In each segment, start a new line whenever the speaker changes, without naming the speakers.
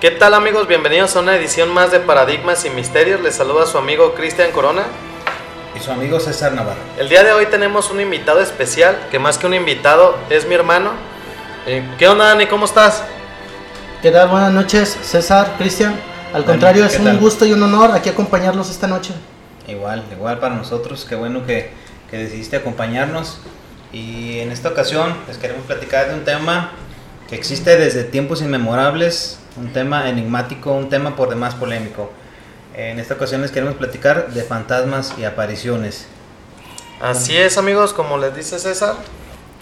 ¿Qué tal amigos? Bienvenidos a una edición más de Paradigmas y Misterios. Les saluda su amigo Cristian Corona.
Y su amigo César Navarro.
El día de hoy tenemos un invitado especial, que más que un invitado es mi hermano. Eh, ¿Qué onda Dani? ¿Cómo estás?
¿Qué tal? Buenas noches, César, Cristian. Al contrario, es un gusto y un honor aquí acompañarlos esta noche.
Igual, igual para nosotros. Qué bueno que, que decidiste acompañarnos. Y en esta ocasión les queremos platicar de un tema que existe desde tiempos inmemorables, un tema enigmático, un tema por demás polémico. En esta ocasión les queremos platicar de fantasmas y apariciones.
Así es amigos, como les dice César,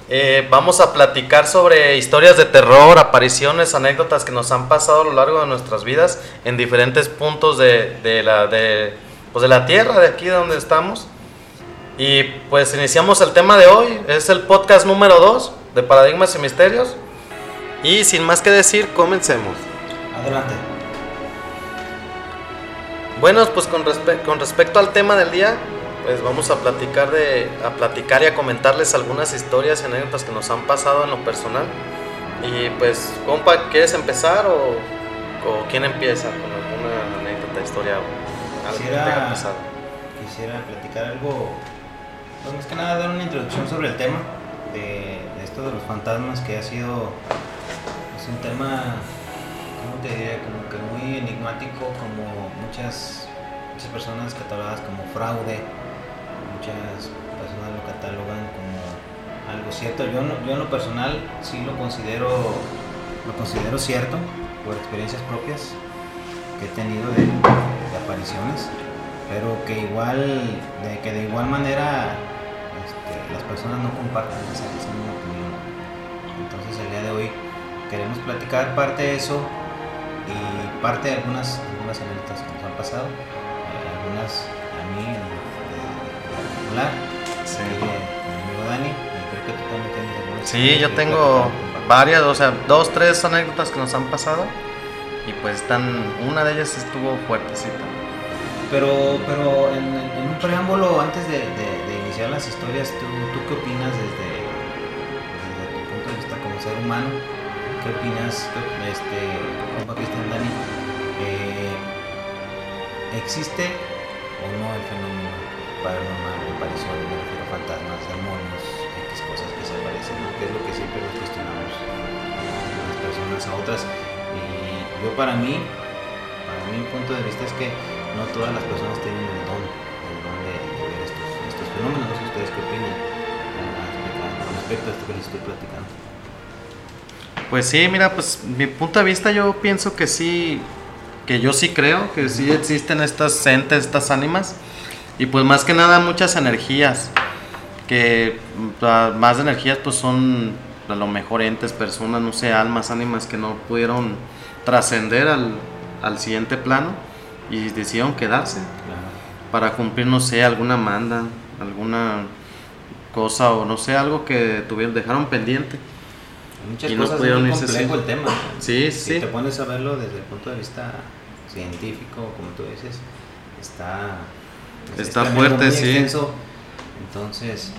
eh, vamos a platicar sobre historias de terror, apariciones, anécdotas que nos han pasado a lo largo de nuestras vidas en diferentes puntos de, de la, de, pues de la tierra, de aquí donde estamos. Y pues iniciamos el tema de hoy, es el podcast número 2 de Paradigmas y Misterios. Y sin más que decir, comencemos.
Adelante.
Bueno, pues con, con respecto al tema del día, pues vamos a platicar de a platicar y a comentarles algunas historias y anécdotas que nos han pasado en lo personal. Y pues, compa, ¿quieres empezar o, o quién empieza con alguna anécdota, historia
quisiera, quisiera platicar algo, pues más que nada dar una introducción sobre el tema de, de esto de los fantasmas que ha sido es un tema, ¿cómo te diría? Como que muy enigmático, como muchas, muchas personas catalogadas como fraude, muchas personas lo catalogan como algo cierto. Yo, yo en lo personal sí lo considero, lo considero cierto por experiencias propias que he tenido de, apariciones, pero que igual, de que de igual manera este, las personas no comparten esa misma opinión. Entonces el día de hoy queremos platicar parte de eso y parte de algunas, algunas anécdotas que nos han pasado, eh, algunas a mí en particular, sí. mi amigo Dani, creo que tú también tienes algunas.
Sí, yo tengo varias, o sea, dos, tres anécdotas que nos han pasado y pues están, una de ellas estuvo fuertecita.
Pero, pero en, en un preámbulo, antes de, de, de iniciar las historias, ¿tú, ¿tú, qué opinas desde, desde tu punto de vista como ser humano? ¿Qué opinas, este, compa Cristian Dani? Eh, ¿Existe o no el fenómeno paranormal de apariciones, me refiero a fantasmas, demonios, X cosas que se aparecen? ¿no? Que es lo que siempre nos cuestionamos unas personas a otras. Y yo para mí, para mi punto de vista es que no todas las personas tienen el don, el don de, ver estos, estos fenómenos. Ustedes qué opinan con respecto a esto que les estoy platicando.
Pues sí, mira, pues mi punto de vista yo pienso que sí, que yo sí creo que sí existen estas entes, estas ánimas y pues más que nada muchas energías, que más energías pues son a lo mejor entes, personas, no sé, almas, ánimas que no pudieron trascender al, al, siguiente plano y decidieron quedarse
Claro.
para cumplir, no sé, alguna manda, alguna cosa o no sé, algo que tuvieron, dejaron pendiente.
Muchas
Y no
cosas
pudieron
muy
irse
complejo
así.
el tema.
Sí,
si
sí.
te pones a verlo desde el punto de vista científico, como tú dices, está, es-
Está
es
fuerte, sí.
extenso. Entonces,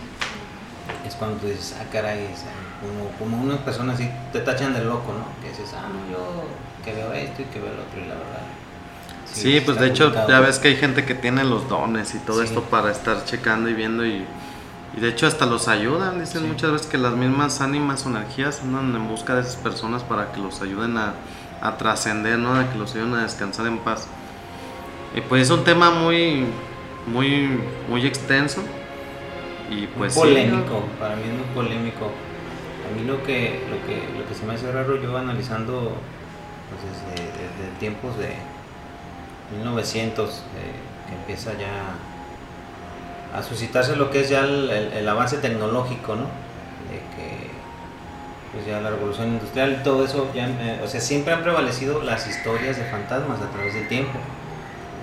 es cuando tú dices, ah, caray, es como, como unas personas así te tachan de loco, ¿no? Que dices, ah, no, yo que veo esto y que veo lo otro, y la verdad.
Sí, pues de hecho
complicado.
ya ves que hay gente que tiene los dones y todo
Sí.
esto para estar checando y viendo y, y de hecho hasta los ayudan. Dicen
Sí.
muchas veces que las mismas ánimas o energías andan en busca de esas personas para que los ayuden a, a trascender, ¿no? A que los ayuden a descansar en paz. Y pues es un tema muy, muy, muy extenso y pues
muy polémico, para mí es muy polémico. A mí lo que, lo que, lo que se me hace raro, yo analizando pues, desde, desde tiempos de 1900, eh, que empieza ya a suscitarse lo que es ya el, el- el avance tecnológico, ¿no? De que pues ya la revolución industrial y todo eso, ya, eh, o sea, siempre han prevalecido las historias de fantasmas a través del tiempo,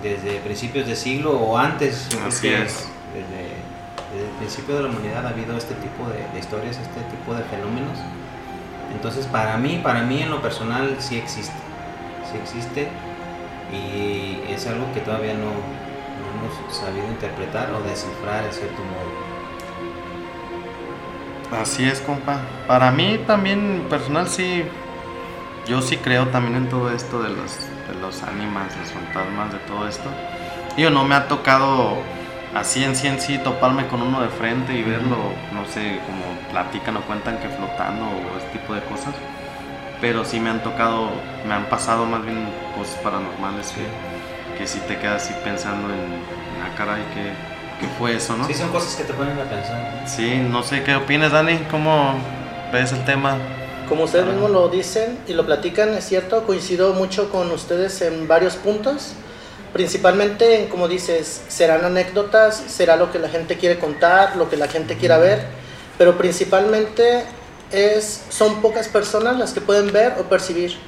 desde principios de siglo o antes.
Así es.
Desde, desde el principio de la humanidad ha habido este tipo de, de historias, este tipo de fenómenos. Entonces, para mí, para mí en lo personal sí existe, sí existe y es algo que todavía no hemos sabido interpretar o descifrar en cierto modo.
Así es, compa. Para mí también personal sí, yo sí creo también en todo esto de los, de los ánimas, los fantasmas, de todo esto. Yo no me ha tocado así en sí en sí toparme con uno de frente y verlo, no sé, como platican o cuentan que flotando o ese tipo de cosas. Pero sí me han tocado, me han pasado más bien cosas paranormales que, que sí te quedas así pensando en, la ah, cara y que ¿Qué fue eso, no?
Sí, son cosas que te ponen a pensar.
Sí, no sé qué opinas, Dani, ¿cómo ves el tema?
Como ustedes mismos lo dicen y lo platican, es cierto, coincido mucho con ustedes en varios puntos. Principalmente, como dices, serán anécdotas, será lo que la gente quiere contar, lo que la gente quiera ver, pero principalmente es, son pocas personas las que pueden ver o percibir.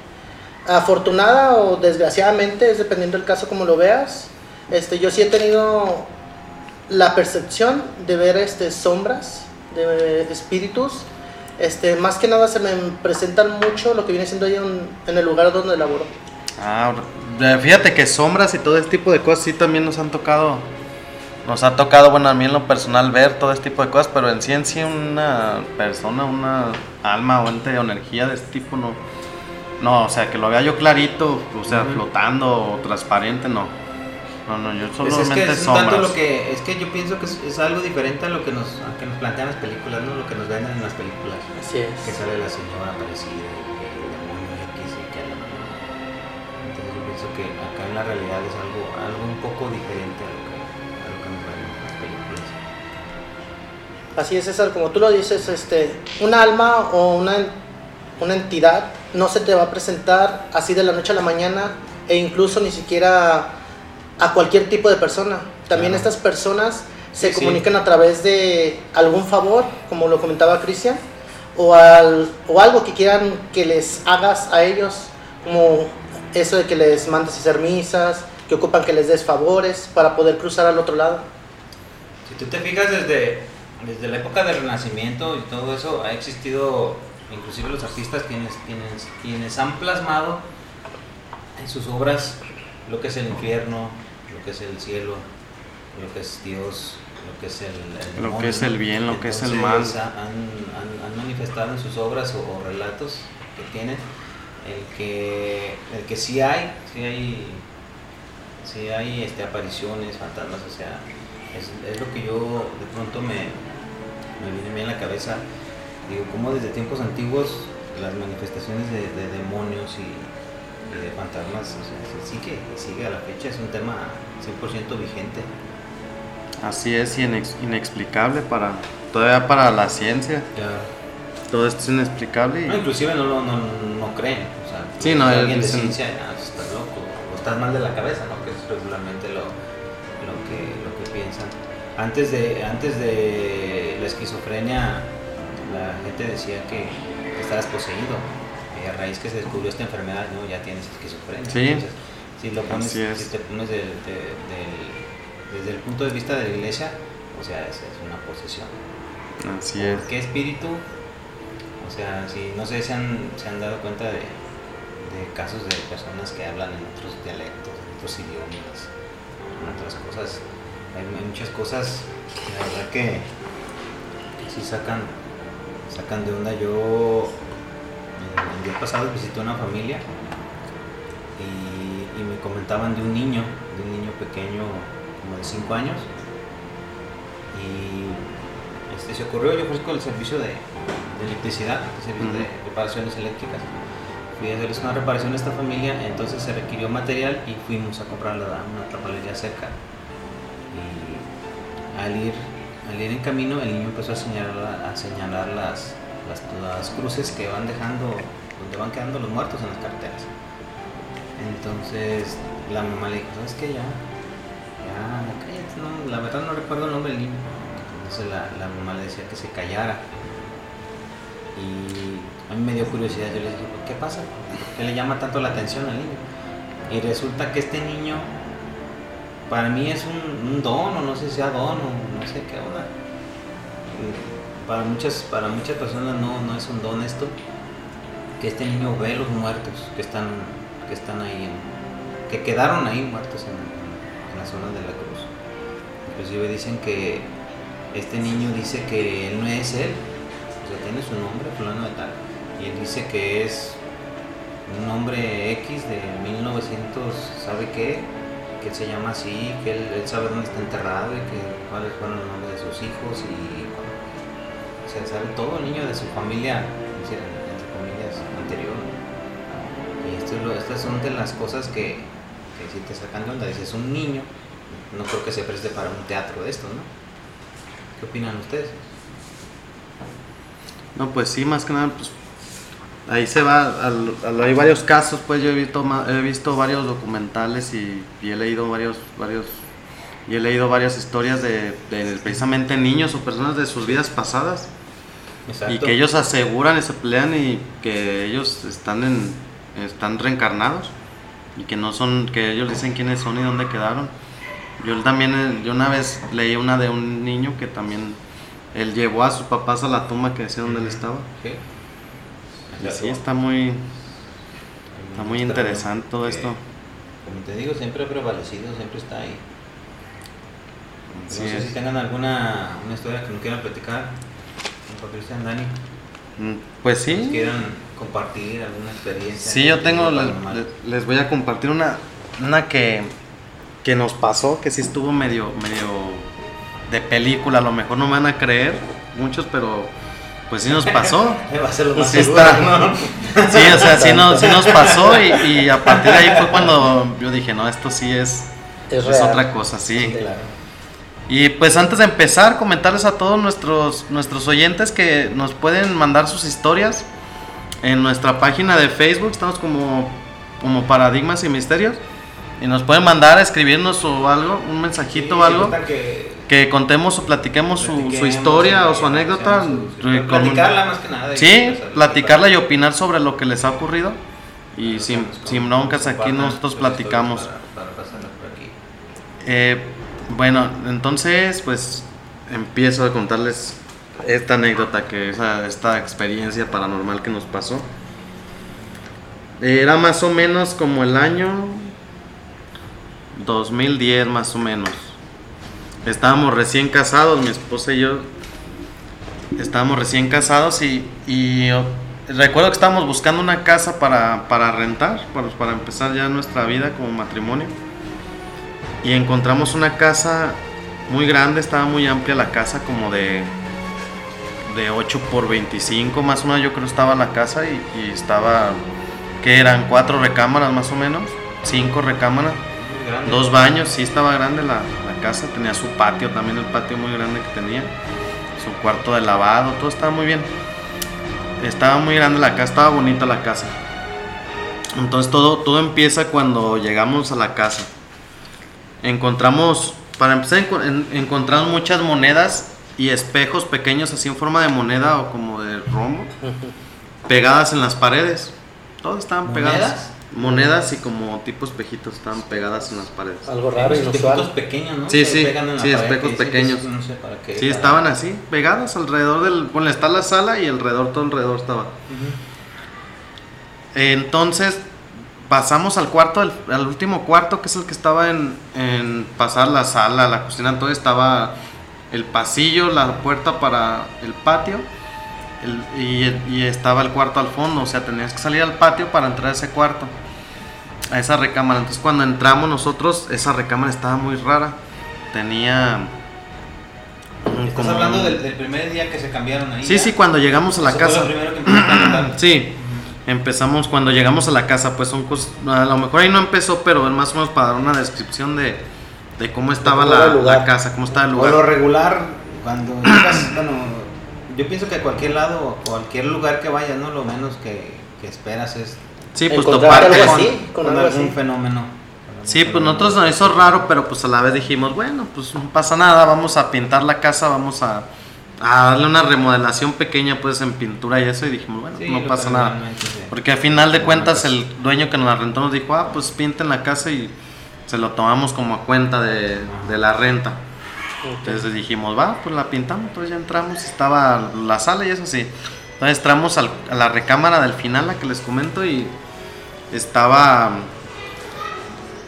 Afortunada o desgraciadamente, es dependiendo del caso como lo veas. Este, yo sí he tenido la percepción de ver este, sombras, de espíritus. Este, más que nada se me presentan mucho lo que viene siendo ahí en, en el lugar donde laboro.
Ah, fíjate que sombras y todo este tipo de cosas sí también nos han tocado. Nos ha tocado, bueno, a mí en lo personal ver todo este tipo de cosas, pero en sí en sí una persona, una alma o ente o energía de este tipo no. No, o sea, que lo vea yo clarito, o sea, flotando o transparente, no. No, no, yo
solamente es, que es sombras. lo que, es que yo pienso que es, algo diferente a lo que nos, a que nos plantean las películas, ¿no? Lo que nos venden en las películas.
Así es.
Que sale la señora aparecida que acá en la realidad es algo, algo un poco diferente a lo que, a lo que nos ven en las películas.
Así es, César, como tú lo dices, este, un alma o una, una entidad no se te va a presentar así de la noche a la mañana e incluso ni siquiera a cualquier tipo de persona. También estas personas se comunican a través de algún favor, como lo comentaba Cristian, o, al, o algo que quieran que les hagas a ellos, como eso de que les mandes a hacer misas, que ocupan que les des favores para poder cruzar al otro lado.
Si tú te fijas desde, desde la época del Renacimiento y todo eso, ha existido, inclusive los artistas quienes, quienes, quienes han plasmado en sus obras lo que es el infierno, lo que es el cielo, lo que es Dios, lo que es el,
lo que es el bien, lo que es el mal.
Han, han, manifestado en sus obras o relatos que tienen el que, el que sí hay, sí hay, sí hay este, apariciones, fantasmas, o sea, es, es lo que yo de pronto me, me viene a mí en la cabeza, digo, como desde tiempos antiguos las manifestaciones de, demonios y, de fantasmas, o sea, sigue, sigue a la fecha, es un tema 100% vigente.
Así es, y inexplicable para, todavía para la ciencia. Todo esto es inexplicable.
No, inclusive no, no, no, creen. O sea,
sí, no,
alguien de ciencia, ah, estás loco, o estás mal de la cabeza, ¿no? Que es regularmente lo, lo, que, lo que piensan. Antes de, antes de la esquizofrenia, la gente decía que estabas poseído. Y a raíz que se descubrió esta enfermedad, ¿no? ya tienes esquizofrenia.
Sí.
Entonces, si lo pones, si te pones desde el punto de vista de la iglesia, o sea, es, es una posesión.
Así es.
¿Qué espíritu o sea, si no sé si han, se han dado cuenta de, casos de personas que hablan en otros dialectos, en otros idiomas, en otras cosas. Hay, muchas cosas, la verdad que, sí sacan, sacan de onda. Yo el día pasado visité una familia y, y, me comentaban de un niño, de un niño pequeño como de 5 años. Y este, se ocurrió, yo ofrezco el servicio de, de electricidad, de reparaciones eléctricas. Fui a hacerles una reparación a esta familia, entonces se requirió material y fuimos a comprar una tapalería cerca. Y al ir, al ir en camino, el niño empezó a señalar, a señalar las, las, cruces que van dejando, donde van quedando los muertos en las carreteras. Entonces la mamá le dijo, ¿sabes qué? Ya, ya, cállate, la verdad no recuerdo el nombre del niño. Entonces la, la mamá le decía que se callara y a mí me dio curiosidad, yo le dije, ¿qué pasa? ¿Qué le llama tanto la atención al niño? Y resulta que este niño, para mí es un, don, o no sé si sea don, o no sé qué onda. Para muchas, para muchas personas no, no es un don esto, que este niño ve los muertos que están, que están ahí, que quedaron ahí muertos en, en la zona de la cruz. Inclusive dicen que este niño dice que él no es él, tiene su nombre, fulano de tal, y él dice que es un hombre X de 1900, ¿sabe qué? Que se llama así, que él, sabe dónde está enterrado y que cuáles fueron los nombres de sus hijos y o sea, sabe todo el niño de su familia, entre comillas, anterior. Y esto estas son de las cosas que, que si te sacan de onda, dices, un niño, no creo que se preste para un teatro de esto, ¿no? ¿Qué opinan ustedes?
No, pues sí, más que nada, pues ahí se va, hay varios casos, pues yo he visto, he visto varios documentales y, he leído varios, varios, y he leído varias historias de, precisamente niños o personas de sus vidas pasadas. Y que ellos aseguran y se pelean y que ellos están en, están reencarnados y que no son, que ellos dicen quiénes son y dónde quedaron. Yo también, yo una vez leí una de un niño que también, él llevó a sus papás a la tumba que decía donde él estaba. Sí, está muy, está muy interesante todo esto.
Como te digo, siempre ha prevalecido, siempre está ahí. No sé si tengan alguna una historia que no quieran platicar, Cristian, Dani.
Mm, pues sí.
quieran compartir alguna experiencia.
Sí, yo tengo, les, voy a compartir una, una que, que nos pasó, que sí estuvo medio, medio de película, a lo mejor no me van a creer muchos, pero pues sí nos pasó.
sí,
está, sí, o sea, sí, nos pasó y, a partir de ahí fue cuando yo dije, no, esto sí es, es, otra cosa, sí. Y pues antes de empezar, comentarles a todos nuestros, nuestros oyentes que nos pueden mandar sus historias en nuestra página de Facebook, estamos como, como Paradigmas y Misterios. Y nos pueden mandar, escribirnos o algo, un mensajito o algo. que contemos o platiquemos su, su historia o su anécdota.
platicarla más que nada.
Sí, platicarla y opinar sobre lo que les ha ocurrido. Y sin, sin broncas aquí nosotros platicamos. Eh, bueno, entonces pues empiezo a contarles esta anécdota, que es esta experiencia paranormal que nos pasó. Era más o menos como el año 2010 más o menos. Estábamos recién casados, mi esposa y yo. Estábamos recién casados y, recuerdo que estábamos buscando una casa para, para rentar, para, para empezar ya nuestra vida como matrimonio. Y encontramos una casa muy grande, estaba muy amplia la casa, como de, de 8 por 25 más o menos yo creo estaba la casa y, y estaba, que eran cuatro recámaras más o menos, cinco recámaras, dos baños, sí estaba grande la, casa, tenía su patio, también el patio muy grande que tenía, su cuarto de lavado, todo estaba muy bien. Estaba muy grande la casa, estaba bonita la casa. Entonces todo, todo empieza cuando llegamos a la casa. Encontramos, para empezar, encontramos muchas monedas y espejos pequeños así en forma de moneda o como de romo, pegadas en las paredes. Todos estaban pegadas monedas y como tipos espejitos estaban pegadas en las paredes.
Algo raro y inusual.
pequeños, ¿no?
Sí, sí, sí, espejos pequeños. sí, estaban así, pegados alrededor del... Bueno, está la sala y alrededor, todo alrededor estaba. Entonces, pasamos al cuarto, al, último cuarto, que es el que estaba en, en pasar la sala, la cocina, entonces estaba el pasillo, la puerta para el patio y, estaba el cuarto al fondo, o sea, tenías que salir al patio para entrar a ese cuarto, a esa recámara. Entonces cuando entramos nosotros, esa recámara estaba muy rara, tenía...
¿Estás hablando del, primer día que se cambiaron ahí?
Sí, sí, cuando llegamos a la casa. sí, empezamos cuando llegamos a la casa, pues son cosas, a lo mejor ahí no empezó, pero más o menos para dar una descripción de, de cómo estaba la, la, casa, cómo estaba el lugar.
lo regular, cuando llegas, bueno, yo pienso que a cualquier lado, cualquier lugar que vayas, ¿no? Lo menos que, esperas es
sí, pues toparte
con, algún fenómeno.
Sí, pues nosotros nos hizo raro, pero pues a la vez dijimos, bueno, pues no pasa nada, vamos a pintar la casa, vamos a, darle una remodelación pequeña pues en pintura y eso y dijimos, bueno, no pasa nada. Porque al final de cuentas el dueño que nos la rentó nos dijo, ah, pues pinten la casa y se lo tomamos como a cuenta de, de la renta. Entonces dijimos, va, pues la pintamos, entonces ya entramos, estaba la sala y eso sí. Entonces entramos a la recámara del final, la que les comento, y estaba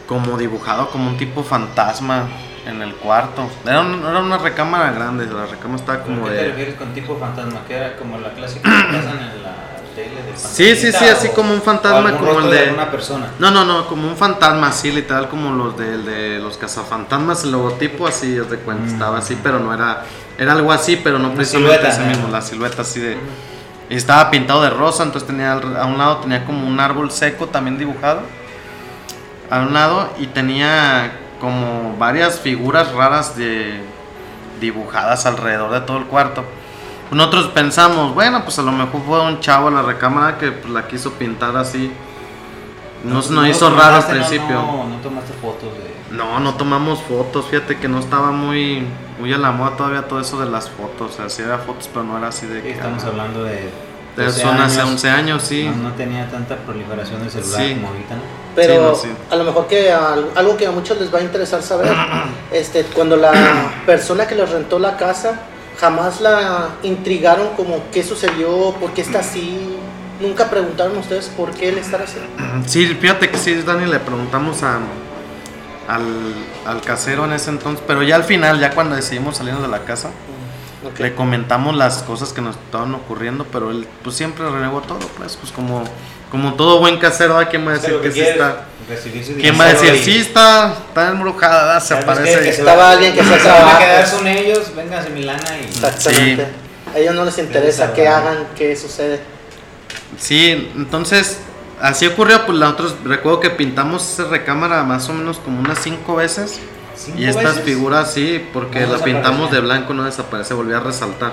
como dibujado como un tipo fantasma en el cuarto. Era, una recámara grande, la recámara estaba como
¿Qué
de...
te refieres con tipo fantasma? Que era como la clásica que pasan en las tele,
Sí, sí, sí, así
o-
como un fantasma, como el de-
alguna persona.
No, no, no, como un fantasma así, literal, como los de, de los cazafantasmas, el logotipo así, de cuenta,
Mm.
estaba así, pero no era, era algo así, pero no
Una
precisamente
silueta,
ese mismo, la silueta así de... Y estaba pintado de rosa, entonces tenía a un lado tenía como un árbol seco también dibujado, a un lado, y tenía como varias figuras raras de dibujadas alrededor de todo el cuarto. Nosotros pensamos, bueno, pues a lo mejor fue un chavo a la recámara que pues, la quiso pintar así. No, se nos
lo
hizo raro al
tomaste, no,
principio.
No, no tomaste fotos de.
No, no tomamos fotos, fíjate que no estaba muy, muy a la moda todavía todo eso de las fotos. O sea, sí había fotos, pero no era así de
Sí,
que.
estamos
ah,
hablando de.
de
12
son hace
años.
11 años, sí.
No, no tenía tanta proliferación de celular
Sí.
como ahorita, ¿no?
Pero
Sí, no, sí.
a lo mejor que al- algo que a muchos les va a interesar saber, este, cuando la persona que les rentó la casa jamás la intrigaron como qué sucedió, por qué está así, nunca preguntaron ustedes por qué él estar así.
Sí, fíjate que sí, Dani, le preguntamos a, al, al casero en ese entonces, pero ya al final, ya cuando decidimos salirnos de la casa,
Ok.
le comentamos las cosas que nos estaban ocurriendo, pero él pues siempre renegó todo, pues, pues como, como todo buen casero, ¿a quién va a decir que,
que
sí está? ¿Quién va a decir,
y-
sí está, está embrujada, se
¿Sabes qué?
parece?
Que
Estaba
va-
alguien que se
van a quedar con ellos, véngase mi lana y.
Exactamente. A ellos no les interesa qué hagan, qué sucede.
Sí, entonces así ocurrió, pues nosotros recuerdo que pintamos esa recámara más o menos como unas cinco veces.
¿Cinco
Y estas
veces?
figuras sí, porque
No
la pintamos de blanco, no desaparece, volvió a resaltar.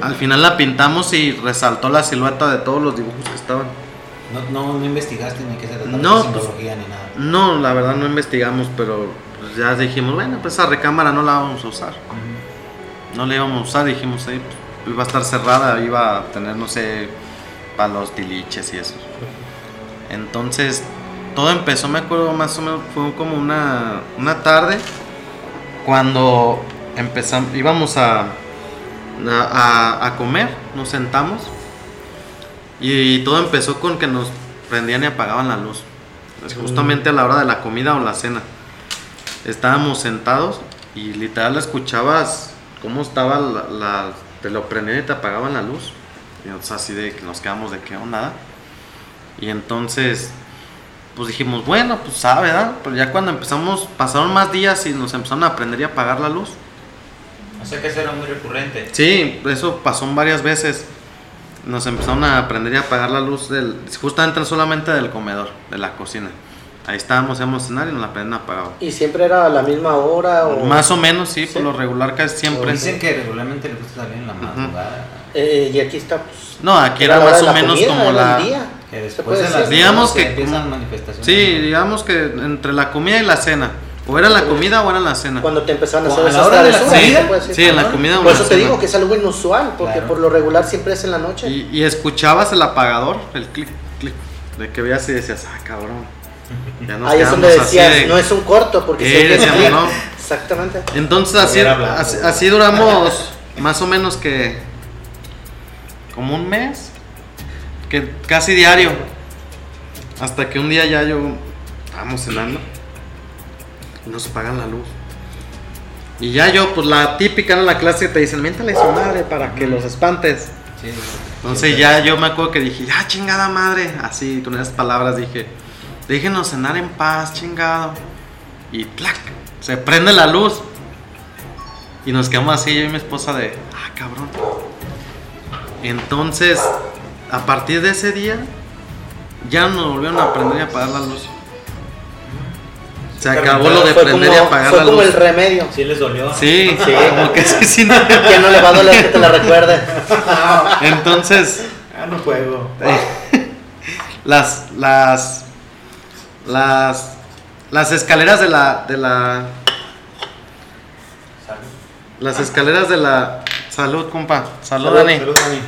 Al final la pintamos y resaltó la silueta de todos los dibujos que estaban.
No, no, no investigaste ni qué se trataba
No,
de
pues-
simbología ni nada.
No, la verdad no investigamos, pero pues, ya dijimos, bueno, pues esa recámara no la vamos a usar. No la íbamos a usar, dijimos ahí, pues, iba a estar cerrada, iba a tener, no sé, para los tiliches y eso. Entonces, todo empezó, me acuerdo más o menos, fue como una, una tarde cuando empezamos, íbamos a- a comer, nos sentamos y todo empezó con que nos prendían y apagaban la luz. Es justamente a la hora de la comida o la cena. Estábamos sentados y literal escuchabas cómo estaba la, la- te lo prendían y te apagaban la luz. Y nosotros así de que nos quedamos de qué onda. Y entonces, pues dijimos, bueno, pues sabe, ¿verdad? Pero ya cuando empezamos, pasaron más días y nos empezaron a prender y apagar la luz.
O sea que eso era muy recurrente.
Sí, eso pasó varias veces. Nos empezaron a prender y apagar la luz del, justamente solamente del comedor, de la cocina. Ahí estábamos, íbamos a cenar y nos la prenden apagado.
¿Y siempre era a la misma hora? O,
Más o menos, sí,
Sí.
por lo regular casi siempre.
Dicen que regularmente les gusta salir en la madrugada.
Eh, y aquí está, pues.
No, aquí
era
más o menos
comida,
como la...
día.
Que
¿Se
después de las?
Digamos
12
que
empiezan
como-
manifestaciones.
Sí, digamos que entre la comida y la cena. O era la comida o era la cena.
Cuando te empezaron a
¿A
hacer esas
hora de la
travesuras,
comida?
se puede decir.
Sí, en la comida o
Por eso te
cena.
digo que es algo inusual, porque
Claro.
por lo regular siempre es en la noche.
Y, y escuchabas el apagador, el clic, clic, de que veías y decías, ah, cabrón. Ya nos
Ahí es donde decías,
de-
no es un corto, porque que
decíamos, no.
Exactamente.
Entonces así, así, así duramos más o menos que como un mes, que casi diario, hasta que un día ya yo estábamos cenando y nos apagan la luz. Y ya yo, pues la típica en la clase te dicen, miéntale a su madre para que los espantes.
Sí.
Entonces ya yo me acuerdo que dije, ya chingada madre, así con esas palabras dije, déjenos cenar en paz, chingado. Y ¡plac! se prende la luz. Y nos quedamos así, yo y mi esposa de, ah, cabrón. Entonces, a partir de ese día, ya nos volvieron a prender y apagar la luz. Se acabó lo de
Fue
prender
como,
y apagar
fue
la
como
luz.
el remedio.
Sí les dolió.
Sí,
Sí.
como que sí, sí. no.
Que no le va a doler que te la recuerde.
Entonces,
Ah, no juego.
las las las las escaleras de la de la las escaleras de la salud compa salud,
Salud,
Dani
Salud, Dani.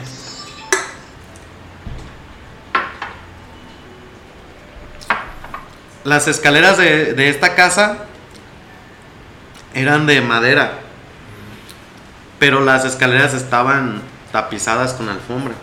Las escaleras de, de esta casa eran de madera pero las escaleras estaban tapizadas con alfombra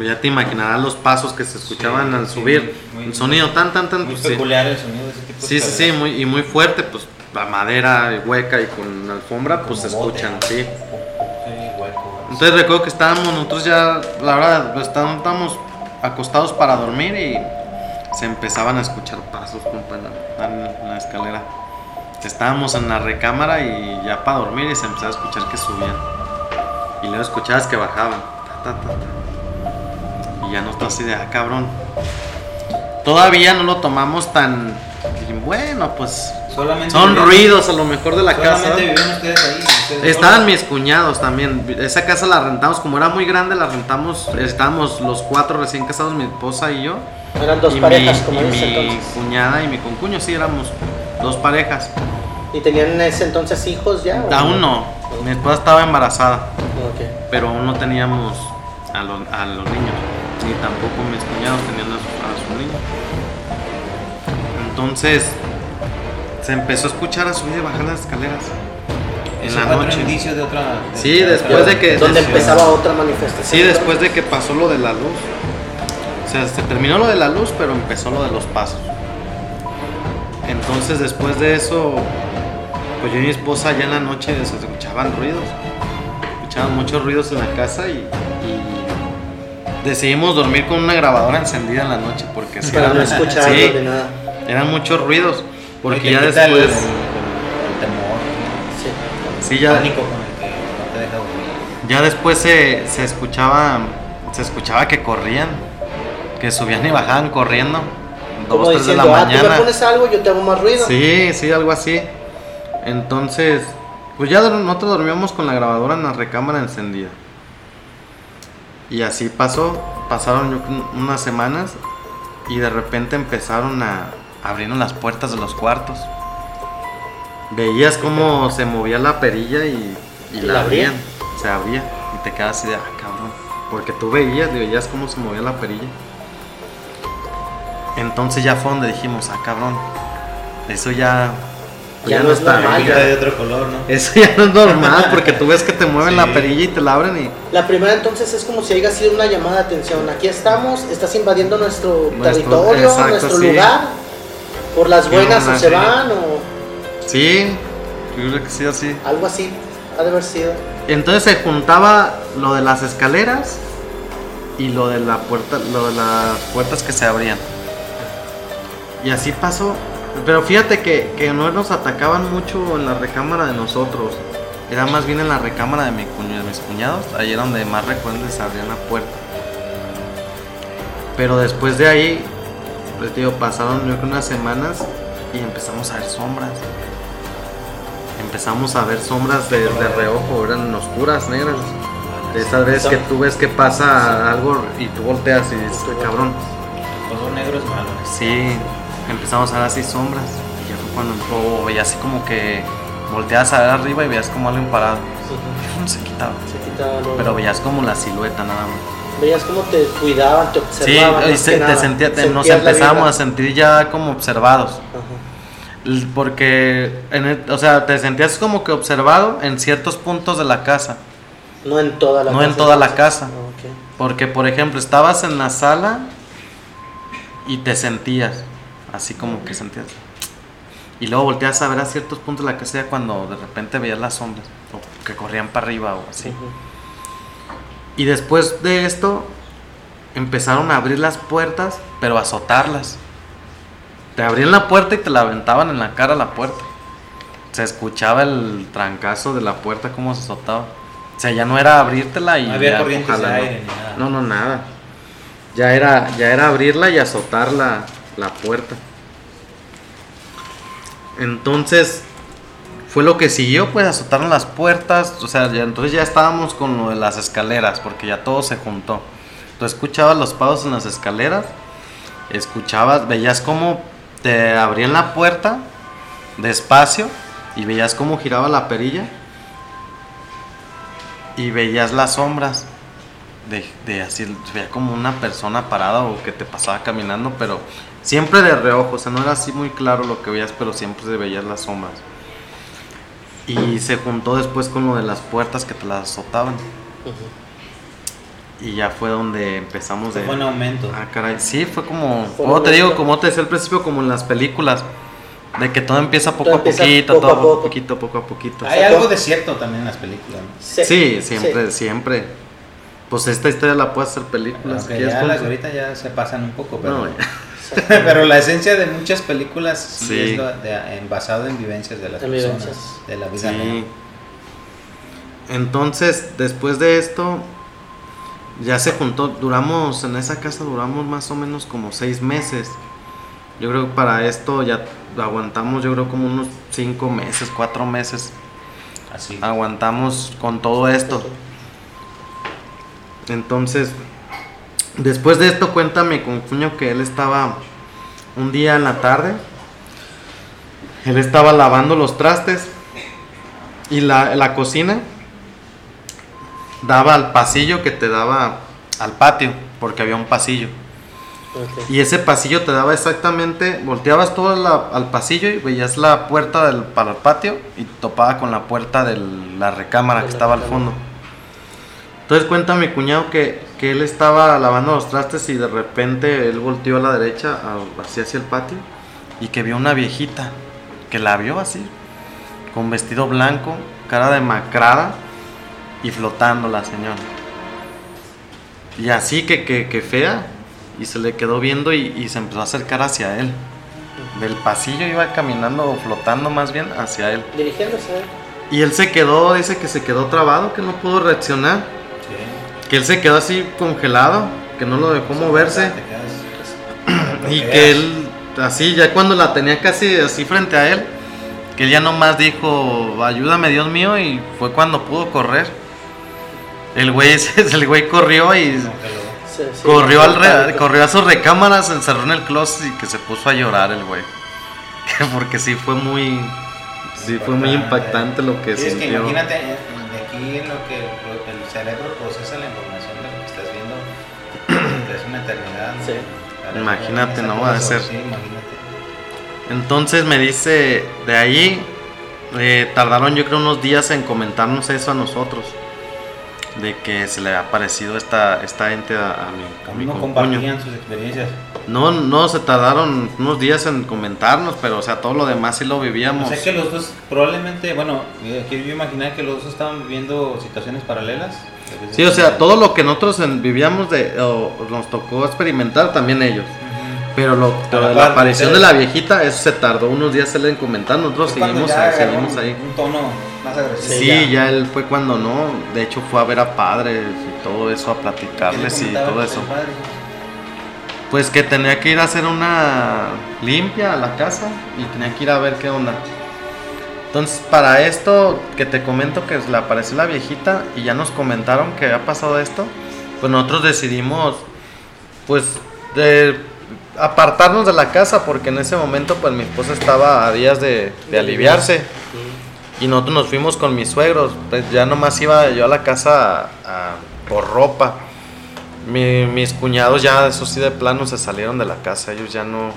ya te imaginarás los pasos que se escuchaban
Sí,
al
sí,
subir
muy-
el sonido tan tan tan
Muy
pues, sí.
peculiar el sonido de ese tipo de
Sí, sí, sí, muy, y muy fuerte, pues la madera hueca y con alfombra, pues se
bote,
escuchan,
¿no?
sí.
Sí, hueco.
Entonces recuerdo que estábamos nosotros ya, la verdad, estábamos acostados para dormir y se empezaban a escuchar pasos, compa, en la, en la escalera. Estábamos en la recámara y ya para dormir y se empezaba a escuchar que subían. Y luego escuchabas que bajaban. Ta, ta, ta, ta. Y ya no está así de, ah, cabrón. Todavía no lo tomamos tan... Bueno, pues
Solamente
son ruidos a lo mejor de la casa.
Solamente vivían ustedes ahí. ustedes
Estaban
solos.
mis cuñados también. Esa casa la rentamos, como era muy grande, la rentamos. Estábamos los cuatro recién casados, mi esposa y yo.
Eran dos
y
parejas,
mi,
como
y
dice
mi
entonces.
cuñada y mi concuño, sí, éramos dos parejas.
¿Y tenían en ese entonces hijos ya? o
Aún no. Mi esposa estaba embarazada,
Ok.
pero aún no teníamos a, los- a los niños. Ni tampoco mis cuñados tenían a sus, a sus niños. Entonces, se empezó a escuchar a subir y bajar las escaleras. En
Eso
la
fue otro
noche.
indicio de otra. de
Sí, después de que-
Donde empezaba otra manifestación.
Sí, después de que pasó lo de la luz. O sea, se terminó lo de la luz, pero empezó lo de los pasos. Entonces, después de eso, pues yo y mi esposa ya en la noche se escuchaban ruidos. Escuchaban muchos ruidos en la casa y, y decidimos dormir con una grabadora encendida en la noche porque sí
Para no escuchar
sí,
de nada.
eran muchos ruidos. Porque ya
el-
después,
El, el temor.
Sí.
sí,
El
ya,
pánico con el que no te deja dormir.
Ya después se, se escuchaba se escuchaba que corrían, que subían y bajaban corriendo.
Como
Dos, tres de la
diciendo, ah, tú me pones algo, yo te hago más ruido.
Sí, sí, algo así. Entonces, pues ya nosotros dormíamos con la grabadora en la recámara encendida. Y así pasó, pasaron unas semanas y de repente empezaron a abrieron las puertas de los cuartos. Veías cómo se movía la perilla y, y
¿Y
la
abrían?
Se abría y te quedas así de, ah, cabrón. Porque tú veías, veías cómo se movía la perilla. Entonces ya fue donde dijimos, ah, cabrón. Eso ya. pues
Ya no es normal, ya.
de otro color, ¿no?
Eso ya no es normal porque tú ves que te mueven la perilla y te la abren y.
La primera entonces es como si haya sido una llamada de atención. Aquí estamos, estás invadiendo nuestro,
Nuestro-
territorio,
exacto,
nuestro
sí.
lugar. Por las buenas o se
sí.
van o
Sí, yo creo que sí, así.
algo así. Ha de haber sido.
Entonces se juntaba lo de las escaleras y lo de la puerta, lo de las puertas que se abrían. Y así pasó. Pero fíjate que, que no nos atacaban mucho en la recámara de nosotros. Era más bien en la recámara de, mi cuño- de mis cuñados. Ahí era donde más recuerdo se abrían la puerta. Pero después de ahí, pues digo, pasaron yo creo unas semanas y empezamos a ver sombras. Empezamos a ver sombras de, de reojo, eran oscuras, negras. De esas veces que tú ves que pasa algo y tú volteas y dices, "Ay, cabrón.
El color negro es malo.
Sí, empezamos a ver así sombras. Y ya fue cuando o veías así como que volteabas a ver arriba y veías como alguien parado. Se quitaba.
Se quitaba lo-
Pero veías como la silueta nada más.
Veías cómo te cuidaban, te
Sí,
observaban.
y
más
se- te sentía, te- nos empezábamos a sentir ya como observados. Porque, en el- o sea, te sentías como que observado en ciertos puntos de la casa.
No en toda la
No
casa.
en toda la casa.
Ah.
Porque, por ejemplo, estabas en la sala y te sentías, así como que sentías. Y luego volteas a ver a ciertos puntos de la casa ya cuando de repente veías las sombras, o que corrían para arriba o así. Y después de esto, empezaron a abrir las puertas, pero a azotarlas. Te abrían la puerta y te la aventaban en la cara la puerta. Se escuchaba el trancazo de la puerta, como se azotaba. O sea, ya no era abrírtela y
No había corrientes de aire ni nada.
No, no, nada. Ya era, ya era abrirla y azotar la, puerta. Entonces, fue lo que siguió, pues azotaron las puertas. O sea, ya- entonces ya estábamos con lo de las escaleras, porque ya todo se juntó. Tú escuchabas los pasos en las escaleras, escuchabas, veías cómo te abrían la puerta despacio y veías cómo giraba la perilla y veías las sombras de, de así, se veía como una persona parada o que te pasaba caminando, pero siempre de reojo, o sea, no era así muy claro lo que veías, pero siempre se veías las sombras. Y se juntó después con lo de las puertas que te las azotaban. Y ya fue donde empezamos de...
Fue un aumento.
Ah, caray, sí, fue como, como te digo,
momento.
como te decía al principio, como en las películas, De que todo empieza poco
Todo
a poquito,
poco a
todo
poco.
poquito, poco a poquito.
Hay algo de cierto también en las películas. ¿no?
Sí, siempre, siempre. Pues esta historia la puede hacer películas.
Aunque
¿quieres
ya las ahorita ya se pasan un poco, pero,
No,
pero la esencia de muchas películas sí,
Sí.
es lo de- en- basado en vivencias de las personas,
vivencias.
de la vida.
Sí. Entonces, después de esto, ya se juntó, duramos, en esa casa duramos más o menos como seis meses. Yo creo que para esto ya aguantamos, yo creo como unos cinco meses, cuatro meses.
Así.
Aguantamos con todo esto. Entonces, después de esto, cuéntame con cuño que él estaba un día en la tarde. Él estaba lavando los trastes y la, la cocina daba al pasillo que te daba al patio, porque había un pasillo. Y ese pasillo te daba exactamente, volteabas todo la- al pasillo y veías la puerta del, para el patio y topaba con la puerta de la recámara
De
que
la
estaba al fondo. Entonces cuenta mi cuñado que, que él estaba lavando los trastes y de repente él volteó a la derecha, hacia, hacia el patio, y que vio una viejita, que la vio así, con vestido blanco, cara demacrada y flotando la señora. Y así que, que, que fea, y se le quedó viendo y, y se empezó a acercar hacia él. Del pasillo iba caminando o flotando más bien hacia él.
Dirigiéndose a él.
Y él se quedó, dice que se quedó trabado, que no pudo reaccionar. Que él se quedó así congelado, que no lo dejó moverse. Y que él, así, ya cuando la tenía casi así frente a él, que él ya nomás dijo, ayúdame Dios mío, y fue cuando pudo correr. El güey, el güey corrió y
Congeló.
Sí, sí,
corrió, al re- corrió a su recámara, se encerró en el closet y que se puso a llorar el güey. Que Porque sí fue muy, sí fue muy impactante lo que
Sí, es que
sintió.
imagínate, eh, de aquí en lo que lo- el cerebro procesa la
Sí.
Imagínate, ¿no? Ha de ser.
Sí.
Entonces me dice, de ahí eh, tardaron yo creo unos días en comentarnos eso a nosotros. De que se le había aparecido esta, esta ente a, a mi, a mi
¿Cómo
concuño.
compartían sus experiencias?
No, no, se tardaron unos días en comentarnos, pero o sea, todo lo demás sí lo
O
vivíamos.
sea que los dos probablemente, bueno, eh, quiero yo imaginar que los dos estaban viviendo situaciones paralelas.
Sí, o sea, todo lo que nosotros vivíamos de, o nos tocó experimentar también ellos. Pero lo, de la aparición de
ustedes.
la viejita, eso se tardó unos días él en comentar. Nosotros seguimos,
ya
ahí, seguimos
un-
ahí.
Un tono más agresivo.
Sí,
Sí,
ya. él fue cuando no. De hecho, fue a ver a padres y todo eso, a
¿Qué le
platicarles y todo eso. Pues que tenía que ir a hacer una limpia a la casa y tenía que ir a ver qué onda. Entonces, para esto que te comento que le apareció la viejita y ya nos comentaron que había pasado esto, pues nosotros decidimos, pues, de apartarnos de la casa porque en ese momento, pues, mi esposa estaba a días de, de aliviarse. Y nosotros nos fuimos con mis suegros. Pues ya nomás iba yo a la casa por ropa. Mi- mis cuñados ya, eso sí, de plano se salieron de la casa. Ellos ya no.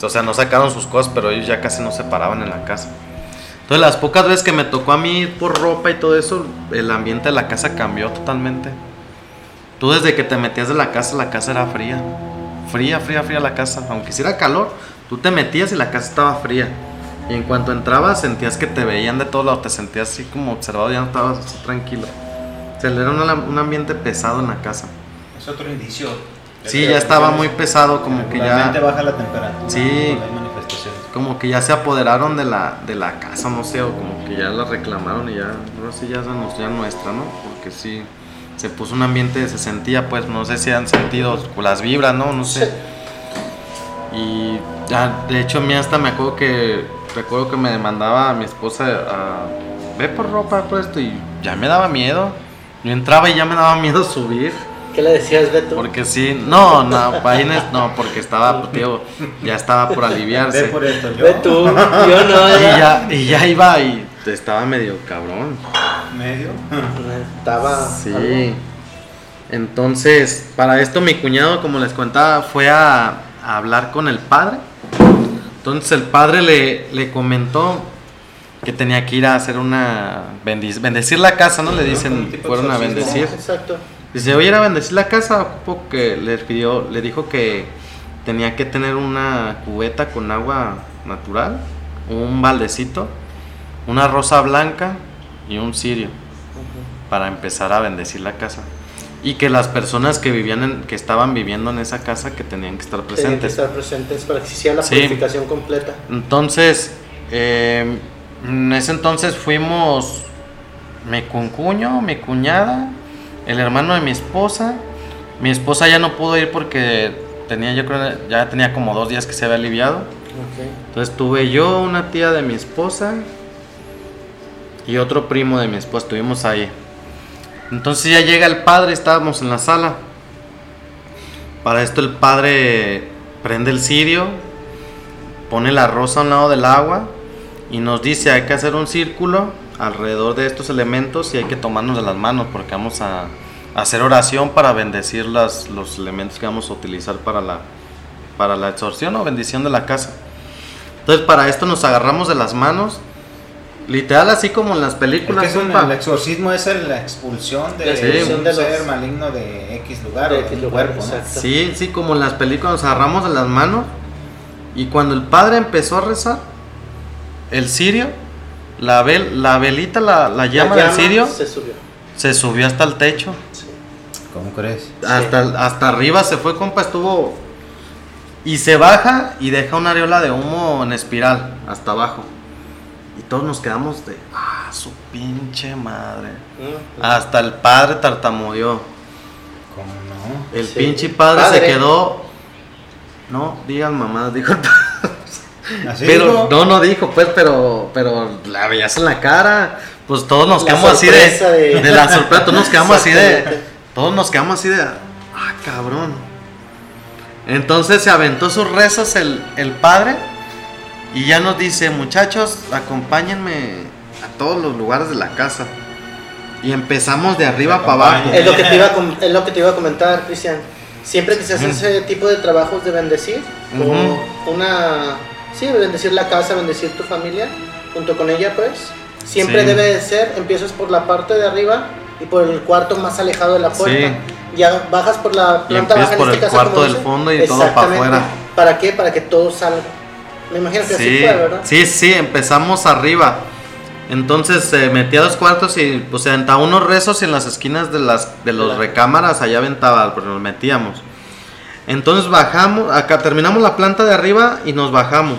O sea, no sacaron sus cosas, pero ellos ya casi no se paraban en la casa. Entonces, las pocas veces que me tocó a mí por ropa y todo eso, el ambiente de la casa cambió totalmente. Tú, desde que te metías de la casa, la casa era fría. Fría, fría, fría la casa. Aunque hiciera calor, tú te metías y la casa estaba fría. Y en cuanto entrabas, sentías que te veían de todos lados, te sentías así como observado, ya no estabas así tranquilo. O sea, era un, un ambiente pesado en la casa.
Es otro indicio.
Sí, ya estaba muy pesado, como que ya,
baja la temperatura.
Sí. como que ya se apoderaron de la, de la casa, no sé, o como que ya la reclamaron y ya, ahora sí ya es nuestra, ¿no? Porque sí, se puso un ambiente, se sentía, pues, no sé si han sentido las vibras, ¿no? No sé. Y ya, de hecho, a mí hasta me acuerdo que, recuerdo que me demandaba a mi esposa a, ve por ropa, por esto, y ya me daba miedo. Yo entraba y ya me daba miedo subir.
¿Qué le decías, Beto?
Porque sí, no, no, ahí no, porque estaba, pues, tío, ya estaba por aliviarse.
Ve por esto, yo.
Ve tú, yo no.
Y ya, y ya iba y estaba medio cabrón.
Medio.
Estaba.
Sí. Entonces, para esto mi cuñado, como les contaba, fue a, a hablar con el padre. Entonces el padre le, le comentó que tenía que ir a hacer una bendic- bendecir la casa, ¿no? Le dicen, fueron a bendecir.
Exacto.
Dice, voy a ir a bendecir la casa, ocupo que le pidió, le dijo que, tenía que tener una cubeta con agua natural, un baldecito, una rosa blanca y un cirio para empezar a bendecir la casa. Y que las personas que vivían en, que estaban viviendo en esa casa que tenían que estar
Tenían que
presentes.
estar presentes para que se hiciera la
Sí.
purificación completa.
Entonces, eh, en ese entonces fuimos mi cuncuño, mi cuñada, el hermano de mi esposa. Mi esposa ya no pudo ir porque tenía, yo creo, ya tenía como dos días que se había aliviado.
Ok.
Entonces tuve yo, una tía de mi esposa y otro primo de mi esposa, estuvimos ahí. Entonces ya llega el padre, estábamos en la sala. Para esto el padre prende el cirio, pone la rosa a un lado del agua y nos dice hay que hacer un círculo alrededor de estos elementos y hay que tomarnos de las manos porque vamos a hacer oración para bendecir las, los elementos que vamos a utilizar para la, para la exorción o bendición de la casa. Entonces para esto nos agarramos de las manos, literal así como en las
Es
películas.
que es un-
compa.
el exorcismo es el- la expulsión de,
La
expulsión
un
de los-
ser maligno de X lugar
De
o de
X lugar,
cuerpo, ¿no?
Sí, sí, como en las películas nos agarramos de las manos y cuando el padre empezó a rezar, el cirio, la, vel, la velita, la, la llama
La
del cirio,
se subió.
se subió hasta el techo.
Sí.
¿Cómo crees?
Hasta, hasta arriba se fue, compa, estuvo... Y se baja y deja una areola de humo en espiral, hasta abajo. Todos nos quedamos de... Ah, su pinche madre.
Mm.
Hasta el padre tartamudeó.
¿Cómo no?
El
Sí.
pinche padre,
Padre.
se quedó... No, digan mamá, dijo el padre.
¿Así
Pero
dijo?
no, no dijo, pues, pero, pero la veías en la cara. Pues todos nos
La
quedamos así de,
de-
de la sorpresa. Todos nos quedamos así de. Todos nos quedamos así de. Ah, cabrón. Entonces se aventó sus rezos el, el padre. Y ya nos dice, muchachos, acompáñenme a todos los lugares de la casa. Y empezamos de arriba para abajo.
Es lo que te iba a, com- es lo que te iba a comentar, Cristian. Siempre que se hace ese tipo de trabajos de bendecir,
Ujú.
o una. Sí, bendecir la casa, bendecir tu familia, junto con ella, pues. Siempre
Sí.
debe de ser, empiezas por la parte de arriba y por el cuarto más alejado de la puerta.
Sí.
Ya bajas por la
Y
planta
empiezas
baja en
por
este
el
caso,
cuarto del fondo y todo pa'
Exactamente.
afuera.
¿Para qué? Para que todo salga. Me imagino que así
Sí,
fue, ¿verdad?
sí, sí, empezamos arriba. Entonces se metía a los cuartos y pues se aventaba unos rezos y en las esquinas de las de los recámaras allá aventaba, pues nos metíamos. Entonces bajamos, acá terminamos la planta de arriba y nos bajamos.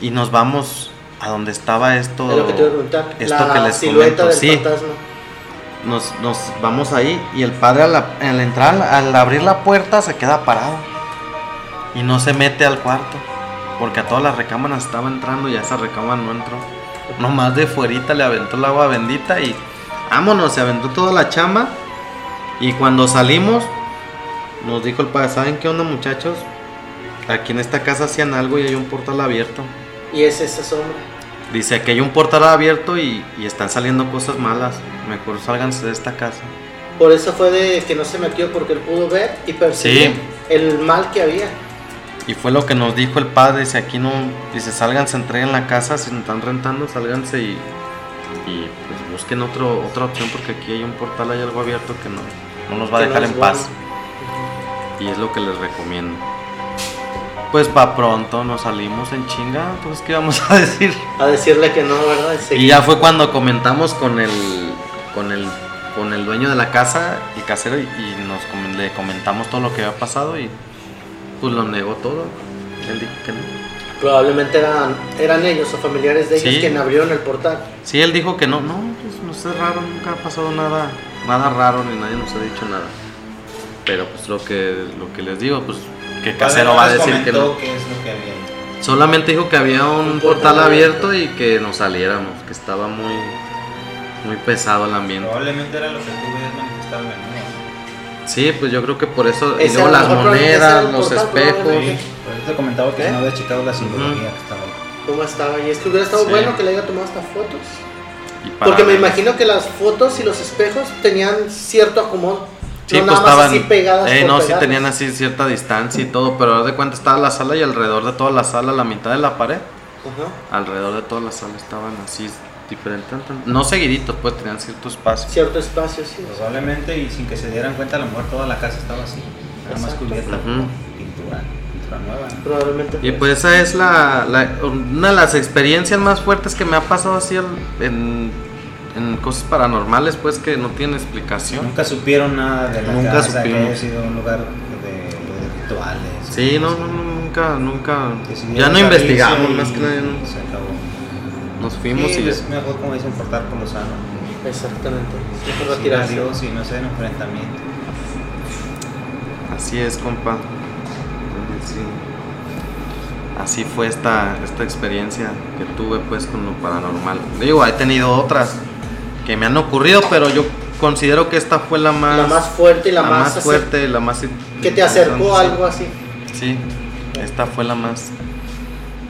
Y nos vamos a donde estaba esto.
Es lo que te a preguntar.
esto
la
que les
silueta
comento,
del
sí.
fantasma.
Nos, nos vamos ahí y el padre al, al entrar, al abrir la puerta, se queda parado. Y no se mete al cuarto. Porque a todas las recámaras estaba entrando y a esa recámara no entró. Nomás de fuerita le aventó el agua bendita y vámonos, se aventó toda la chamba. Y cuando salimos, nos dijo el padre, ¿saben qué onda muchachos? Aquí en esta casa hacían algo y hay un portal abierto.
Y es esa sombra.
Dice que hay un portal abierto y, y están saliendo cosas malas. Mejor sálganse de esta casa.
Por eso fue de que no se metió porque él pudo ver y percibir
Sí.
el mal que había.
Y fue lo que nos dijo el padre, dice aquí no, dice sálganse, entreguen la casa, si nos están rentando, sálganse y, y pues busquen otro, otra opción porque aquí hay un portal, hay algo abierto que no, no nos va a dejar en
bueno.
paz. Y es lo que les recomiendo. Pues va pronto, nos salimos en chinga, pues qué vamos a decir.
A decirle que no, ¿verdad? Y
ya fue cuando comentamos con el, con el, con el dueño de la casa y casero y, y nos le comentamos todo lo que había pasado y pues lo negó todo. Él dijo que no.
Probablemente eran, eran ellos o familiares de ellos
Sí.
quienes abrieron el portal.
Sí, él dijo que no, no, pues no sé raro, nunca ha pasado nada, nada raro ni nadie nos ha dicho nada. Pero pues lo que, lo que les digo, pues que casero va a decir que no.
qué es lo que había.
Solamente dijo que había un,
Un
portal,
portal
abierto y que nos saliéramos, que estaba muy, muy pesado el ambiente.
Probablemente era lo que tú habías manifestado en el.
Sí, pues yo creo que por eso, y
Ese
luego las monedas, los espejos.
Sí, por eso te comentaba que
¿Eh?
no habías checado la simbología que estaba.
¿Cómo estaba? Y es que hubiera estado
Sí.
bueno que le haya tomado hasta fotos.
y
Porque me imagino que las fotos y los espejos tenían cierto acomodo.
Sí,
no
pues
nada más
estaban.
así pegadas.
eh, no, sí
pegadas.
tenían así cierta distancia y todo, pero de cuenta estaba la sala y alrededor de toda la sala, la mitad de la pared,
Ajá.
alrededor de toda la sala estaban así diferentes. No seguiditos, pues tenían cierto espacio.
Cierto espacio, sí.
Probablemente y sin que se dieran cuenta, a lo mejor toda la casa estaba así. Nada más cubierta pintura. nueva.
Probablemente.
Y pues esa es la, la- una de las experiencias más fuertes que me ha pasado así en, en cosas paranormales, pues que no tienen explicación.
Nunca supieron nada de la
Nunca
casa, que haya sido un lugar de, de rituales.
Sí, no, no, nunca, nunca. Ya no investigamos,
y
más que nada. no-
Se acabó.
Nos fuimos
sí,
y
es mejor, como dicen, portar por lo sano.
Exactamente. Sí, retirarse.
Dios y no ser enfrentamiento.
Así es, compa. Sí. Así fue esta, esta experiencia que tuve pues con lo paranormal. Digo, he tenido otras que me han ocurrido, pero yo considero que esta fue la más,
La más fuerte y la, más, así,
fuerte, la más
que te acercó algo así.
Sí, esta fue la más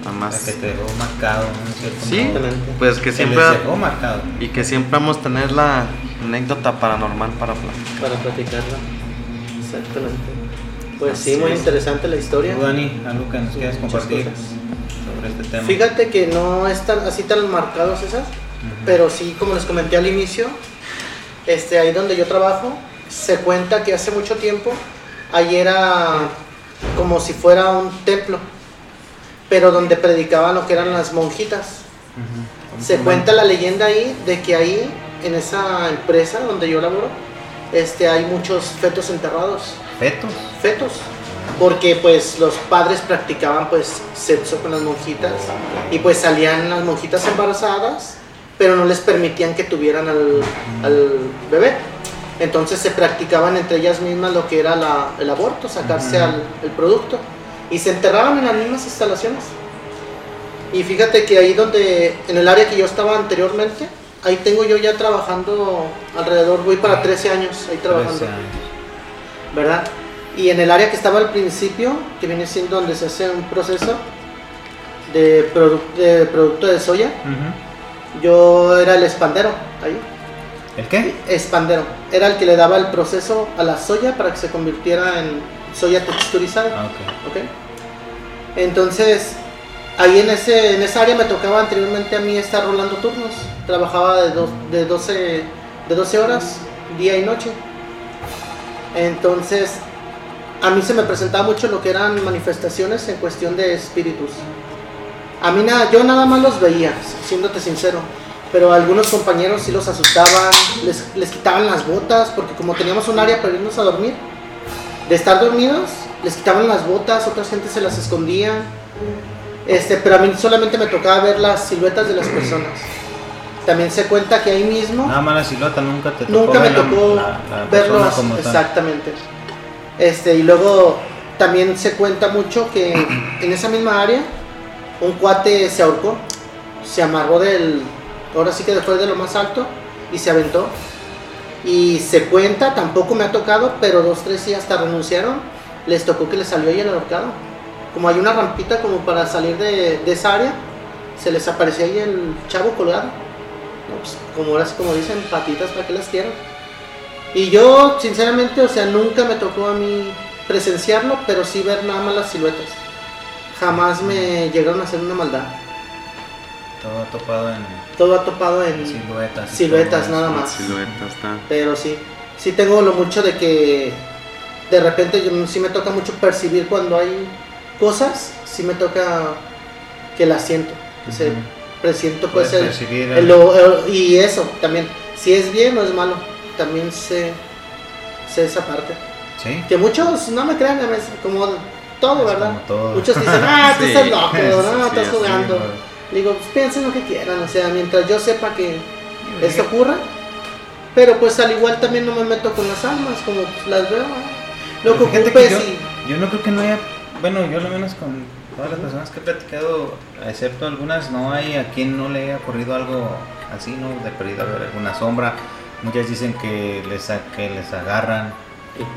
la
La
más
que te dejó marcado, ¿no?
Sí, pues que
Que
siempre
les dejó marcado.
y que siempre vamos a tener la anécdota paranormal para platicar.
Para platicarla. Exactamente. Pues sí, muy
es.
interesante la historia.
¿Tú, Dani, algo que nos quieras
Muchas
compartir
cosas.
sobre este tema?
Fíjate que no es tan, así tan marcado, César, pero sí, como les comenté al inicio, este, ahí donde yo trabajo, se cuenta que hace mucho tiempo, ahí era como si fuera un templo, pero donde predicaban lo que eran las monjitas. Se cuenta la leyenda ahí de que ahí, en esa empresa donde yo laboro, este, hay muchos fetos enterrados.
¿Fetos?
fetos. Porque pues los padres practicaban pues sexo con las monjitas y pues salían las monjitas embarazadas pero no les permitían que tuvieran al, al bebé. Entonces se practicaban entre ellas mismas lo que era la- el aborto sacarse al, el producto y se enterraban en las mismas instalaciones y fíjate que ahí donde en el área que yo estaba anteriormente ahí tengo yo ya trabajando alrededor voy para 13 años ahí trabajando
13 años.
¿verdad? Y en el área que estaba al principio, que viene siendo donde se hace un proceso de, produ- de producto de soya,
Ujú.
yo era el espandero ahí.
¿El qué?
Espandero. Era el que le daba el proceso a la soya para que se convirtiera en soya texturizada.
Ah, ok.
¿ok? Entonces, ahí en, ese, en esa área me tocaba anteriormente a mí estar rolando turnos. Trabajaba de, dos- de, 12, de 12 horas, día y noche. Entonces, a mí se me presentaba mucho lo que eran manifestaciones en cuestión de espíritus. A mí nada, yo nada más los veía, siéndote sincero. Pero algunos compañeros sí los asustaban, les, les quitaban las botas, porque como teníamos un área para irnos a dormir, de estar dormidos, les quitaban las botas, otra gente se las escondía. Este, pero a mí solamente me tocaba ver las siluetas de las personas. También se cuenta que ahí mismo
Nada más la silueta nunca te tocó
nunca me
la-
tocó
la-
verlos
como
exactamente. Este, y luego también se cuenta mucho que en esa misma área un cuate se ahorcó, se amarró del, ahora sí que después de lo más alto y se aventó. Y se cuenta, tampoco me ha tocado, pero dos, tres sí hasta renunciaron, les tocó que les salió ahí el ahorcado. Como hay una rampita como para salir de, de esa área, se les aparecía ahí el chavo colgado. No, pues, como ahora como dicen, patitas para que las quiero. Y yo, sinceramente, o sea, nunca me tocó a mí presenciarlo, pero sí ver nada más las siluetas. Jamás me llegaron a hacer una maldad.
Todo topado en
Todo ha topado en
siluetas.
siluetas nada más.
Silueta está.
Pero sí, sí tengo lo mucho de que de repente yo, sí me toca mucho percibir cuando hay cosas, sí me toca que las siento. que se presiento pues el,
percibir
el lo- el- y eso también, si es bien o es malo, también sé, sé esa parte.
Sí.
Que muchos no me crean, a veces, como todo,
Es
¿verdad?
como todo.
Muchos dicen, ah, tú
Sí.
estás loco, no,
sí,
estás jugando. Digo, pues piensen lo que quieran, o sea, mientras yo sepa que esto ocurra, pero pues al igual también no me meto con las almas, como pues, las veo. Lo que
Fíjate que
ocupes
yo,
y...
yo no creo que no haya, bueno, yo al menos con todas las personas que he platicado, excepto algunas, no hay a quien no le haya ocurrido algo así, ¿no? De perdido ver alguna sombra. Muchas dicen que les, a- que les agarran,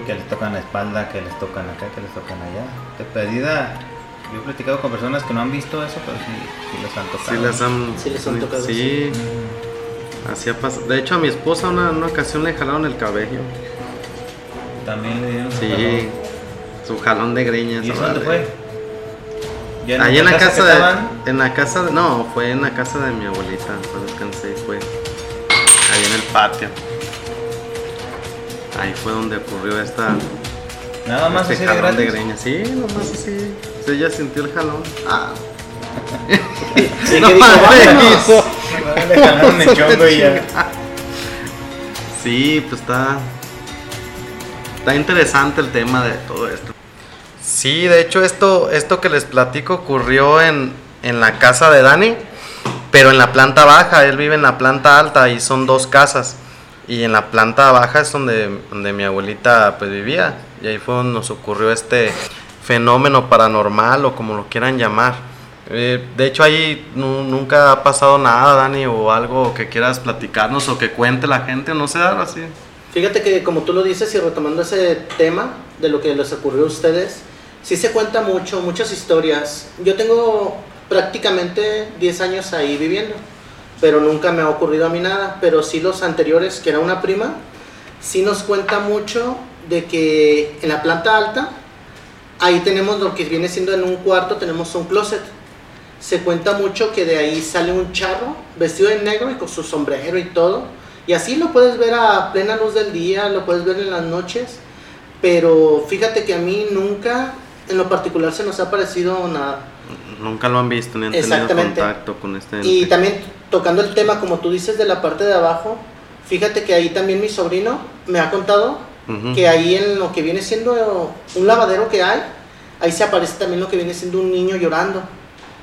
que les tocan la espalda, que les tocan acá, que les tocan allá. De perdida, yo he platicado con personas que no han visto eso, pero sí, sí les han tocado.
Sí les han,
Sí les han tocado,
sí, así ha pasado. De hecho a mi esposa una, una ocasión le jalaron el cabello.
También le dieron
Sí, su jalón de greñas.
¿Y eso dónde fue? ¿Ya
Ahí en la casa de,
estaban?
en la casa de, no, fue en la casa de mi abuelita, cuando descansé, fue ahí en el patio. Ahí fue donde ocurrió esta
Nada más
este
así de
jalón de greñas. Sí, nomás así. Sí, ella sintió el jalón. Ah.
Sí,
No
que dijo, vámonos.
Le jalaron el chongo y ya.
Sí, pues está. Está interesante el tema de todo esto. Sí, de hecho, esto, esto que les platico ocurrió en, en la casa de Dani, pero en la planta baja. Él vive en la planta alta y son dos casas. Y en la planta baja es donde, donde mi abuelita pues vivía. Y ahí fue donde nos ocurrió este fenómeno paranormal o como lo quieran llamar. Eh, de hecho, ahí nu- nunca ha pasado nada, Dani, o algo que quieras platicarnos o que cuente la gente, no sé, algo así.
Fíjate que como tú lo dices y retomando ese tema de lo que les ocurrió a ustedes, sí se cuenta mucho, muchas historias. Yo tengo prácticamente 10 años ahí viviendo, pero nunca me ha ocurrido a mí nada, pero sí los anteriores, que era una prima, sí nos cuenta mucho de que en la planta alta, ahí tenemos lo que viene siendo en un cuarto, tenemos un closet. Se cuenta mucho que de ahí sale un charro vestido de negro y con su sombrero y todo. Y así lo puedes ver a plena luz del día, lo puedes ver en las noches. Pero fíjate que a mí nunca, en lo particular, se nos ha parecido nada.
Nunca lo han visto ni han tenido
Exactamente.
contacto con este
Y
ente.
también tocando el tema, como tú dices, de la parte de abajo, fíjate que ahí también mi sobrino me ha contado Que ahí en lo que viene siendo un lavadero que hay, ahí se aparece también lo que viene siendo un niño llorando.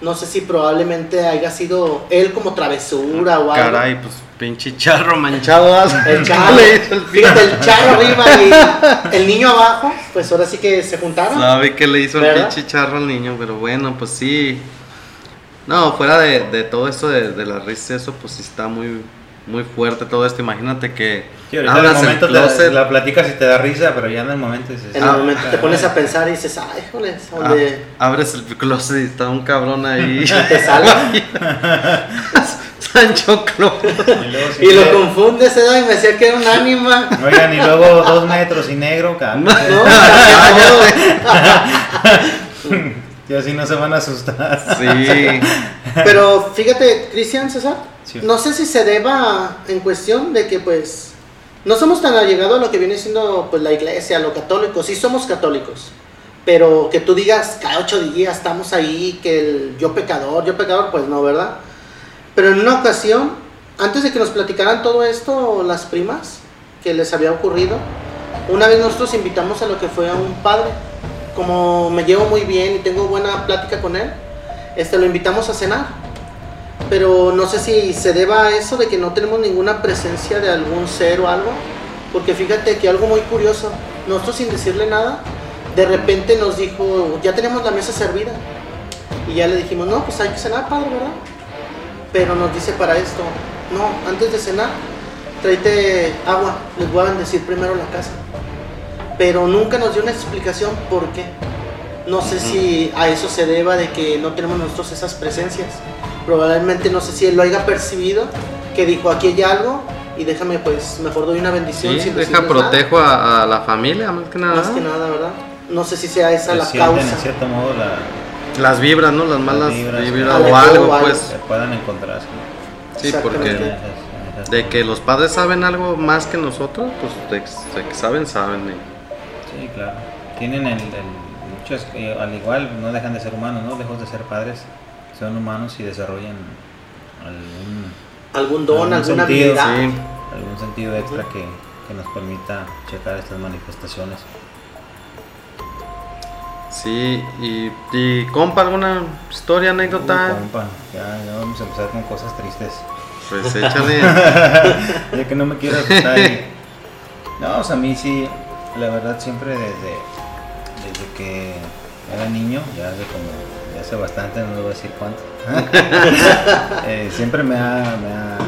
No sé si probablemente haya sido él como travesura o algo.
Caray, pues pinche charro manchado. ¿ah?
El charro,
el
fíjate, el charro arriba y el niño abajo, pues ahora sí que se juntaron.
Sabe que le hizo el
¿Verdad?
pinche charro al niño, pero bueno, pues sí. No, fuera de, de todo esto de, de la risa, eso pues sí está muy, muy fuerte todo esto. Imagínate que
Sí, ahorita en el momento te-
closet,
la platicas y te da risa, pero ya en el momento dices.
En
Ah,
momento te pones a pensar y dices, ay, joder,
ah,
donde
abres el closet y está un cabrón ahí.
te sale.
Sancho Claus.
Y,
lo
que-
confundes, ¿eh? Y me decía que era un ánima.
Oigan, y luego dos metros y negro, cabrón.
No,
Y así no se van a asustar.
Sí.
Pero fíjate, Cristian César, No sé si se deba en cuestión de que pues no somos tan allegados a lo que viene siendo pues la iglesia, a lo católico, sí somos católicos, pero que tú digas cada ocho días estamos ahí, que yo pecador, yo pecador, pues no, ¿verdad? Pero en una ocasión, antes de que nos platicaran todo esto, las primas, que les había ocurrido, una vez nosotros invitamos a lo que fue a un padre, como me llevo muy bien y tengo buena plática con él, este, lo invitamos a cenar. Pero no sé si se deba a eso de que no tenemos ninguna presencia de algún ser o algo. Porque fíjate que algo muy curioso, nosotros sin decirle nada, de repente nos dijo, ya tenemos la mesa servida. Y ya le dijimos, no, pues hay que cenar, padre, ¿verdad? Pero nos dice para esto, no, antes de cenar, tráete agua, les voy a bendecir primero la casa. Pero nunca nos dio una explicación por qué. No sé si a eso se deba de que no tenemos nosotros esas presencias. Probablemente no sé si él lo haya percibido, que dijo aquí hay algo y déjame pues mejor doy una bendición.
Sí,
sin
deja
decirles nada".
protejo a, a la familia, más que nada.
Más que nada, ¿verdad? No sé si sea esa
Se
la causa.
en cierto modo la,
Las vibras, ¿no? Las malas
vibras,
o algo,
algo.
pues.
se puedan encontrar. sí.
Porque de que los padres saben algo más que nosotros, pues de, de que saben, saben.
Sí, claro. Tienen el, el- muchos, eh, al igual, no dejan de ser humanos, ¿no? Lejos de ser padres, son humanos y desarrollan algún,
Algún don,
Algún
alguna
sentido,
habilidad.
Sí.
algún sentido extra que, que nos permita checar estas manifestaciones.
Sí, y, y compa, ¿alguna historia, anécdota?
Uy, compa, ya, ya vamos a empezar con cosas tristes.
Pues échale.
ya que no me quiero asustar. y- No, o sea, a mí sí, la verdad siempre desde, desde que era niño, ya de como, hace bastante, no le voy a decir cuánto, eh, siempre me ha, me, ha,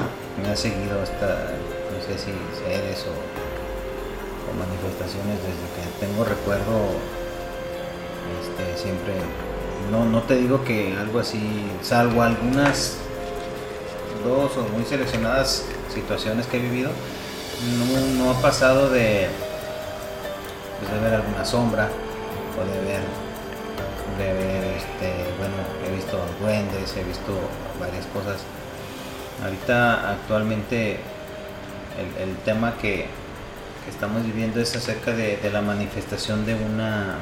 me ha seguido hasta, no sé si seres o, o manifestaciones desde que tengo recuerdo, este, siempre, no, no te digo que algo así, salvo algunas dos o muy seleccionadas situaciones que he vivido, no, no ha pasado de, pues, de ver alguna sombra o de ver, este, bueno, he visto duendes, he visto varias cosas. Ahorita actualmente el, el tema que, que estamos viviendo es acerca de, de la manifestación de una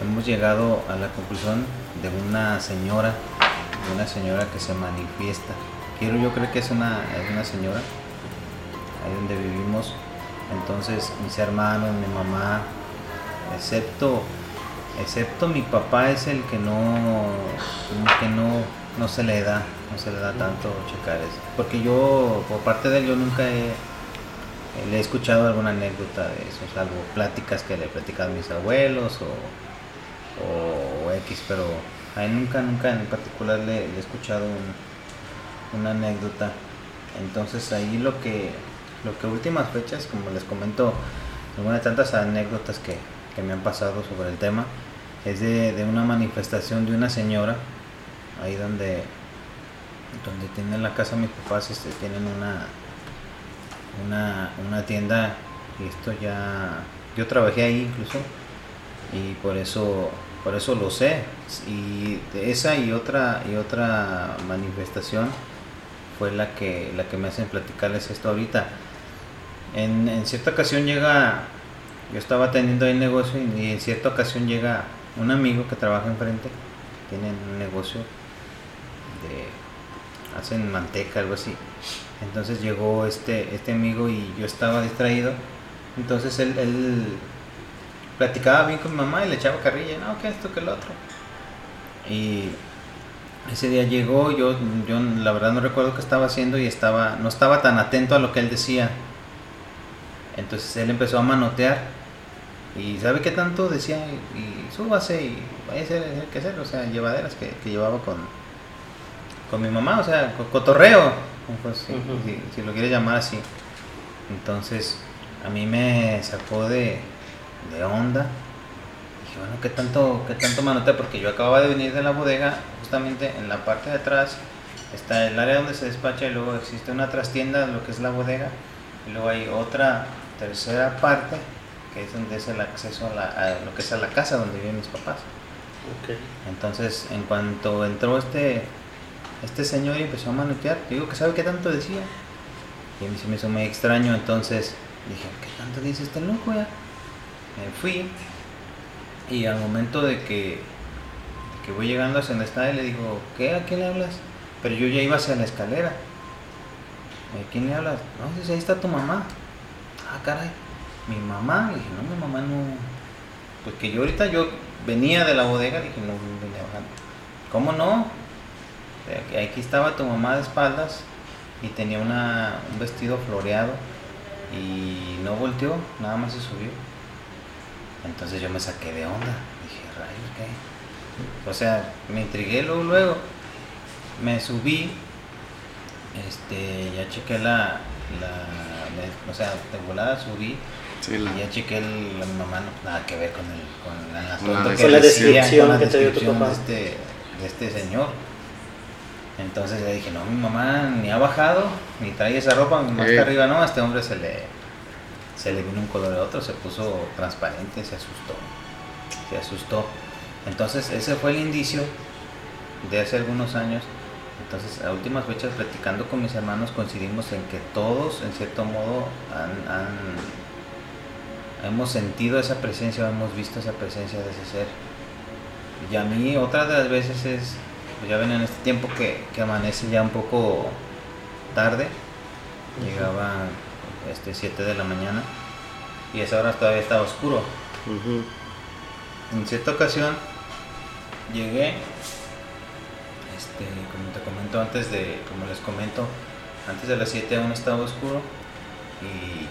hemos llegado a la conclusión de una señora, de una señora que se manifiesta. Quiero yo creo que es una, es una señora, ahí donde vivimos. Entonces mis hermanos, mi mamá, excepto, excepto mi papá es el que no, que no, no se le da, no se le da tanto checar eso. Porque yo, por parte de él, yo nunca he, le he escuchado alguna anécdota de eso, salvo pláticas que le platican mis abuelos o, o, X, pero a él nunca, nunca en particular le, he escuchado una anécdota. Entonces ahí lo que, lo que últimas fechas, como les comento, una de tantas anécdotas que, que me han pasado sobre el tema, es de, de, una manifestación de una señora, ahí donde, donde tienen la casa mis papás, este, tienen una, una, una tienda y esto ya yo trabajé ahí incluso y por eso por eso lo sé. Y esa y otra y otra manifestación fue la que la que me hacen platicarles esto ahorita. En, en cierta ocasión llega yo estaba teniendo ahí negocio y en cierta ocasión llega un amigo que trabaja enfrente tienen un negocio de hacen manteca algo así entonces llegó este, este amigo y yo estaba distraído. Entonces él, él platicaba bien con mi mamá y le echaba carrilla, no, que esto, que el otro. Y ese día llegó, yo, yo la verdad no recuerdo qué estaba haciendo y estaba, no estaba tan atento a lo que él decía. Entonces él empezó a manotear y ¿sabe qué tanto? Decía, y, súbase y vaya a hacer qué hacer, o sea, llevaderas que, que llevaba con, con mi mamá, o sea, cotorreo si, lo quiere llamar así. Entonces, a mí me sacó de, de onda. Dije, bueno, ¿qué tanto, qué tanto manotea? Porque yo acababa de venir de la bodega, justamente en la parte de atrás está el área donde se despacha y luego existe una trastienda, lo que es la bodega, y luego hay otra tercera parte que es donde es el acceso a, lo que es a la casa donde viven mis papás. Entonces, en cuanto entró este este señor empezó a manotear. Digo, que sabe qué tanto decía. Y a mí se me hizo muy extraño, entonces dije, ¿qué tanto dice este loco ya? Me fui y al momento de que, que voy llegando hacia donde está, le digo, ¿qué? ¿A qué le hablas? Pero yo ya iba hacia la escalera. ¿A quién le hablas? No, si ahí está tu mamá. Ah, caray, mi mamá. Dije, no, mi mamá no. Pues que yo ahorita yo venía de la bodega, dije, no, venía bajando. ¿Cómo no? aquí estaba tu mamá de espaldas y tenía una, un vestido floreado y no volteó, nada más se subió. Entonces yo me saqué de onda, dije, rayos, ¿qué? O sea, me intrigué luego, luego, me subí, este, ya chequé la, la o sea, de volada subí y ya chequé el, la mamá, no, nada que ver con el, con la,
que la descripción que te dio tu papá.
De este, de este señor. Entonces le dije, no, mi mamá ni ha bajado, ni trae esa ropa, más que arriba no, a este hombre se le, se le vino un color a otro, se puso transparente, se asustó, se asustó. Entonces ese fue el indicio de hace algunos años. Entonces a últimas fechas platicando con mis hermanos coincidimos en que todos en cierto modo han, hemos sentido esa presencia, hemos visto esa presencia de ese ser. Y a mí otra de las veces es pues ya ven en este tiempo que, amanece ya un poco tarde, llegaba este 7 de la mañana y a esa hora todavía estaba oscuro. En cierta ocasión llegué, este, como te comento antes de, como les comento, antes de las 7 aún estaba oscuro y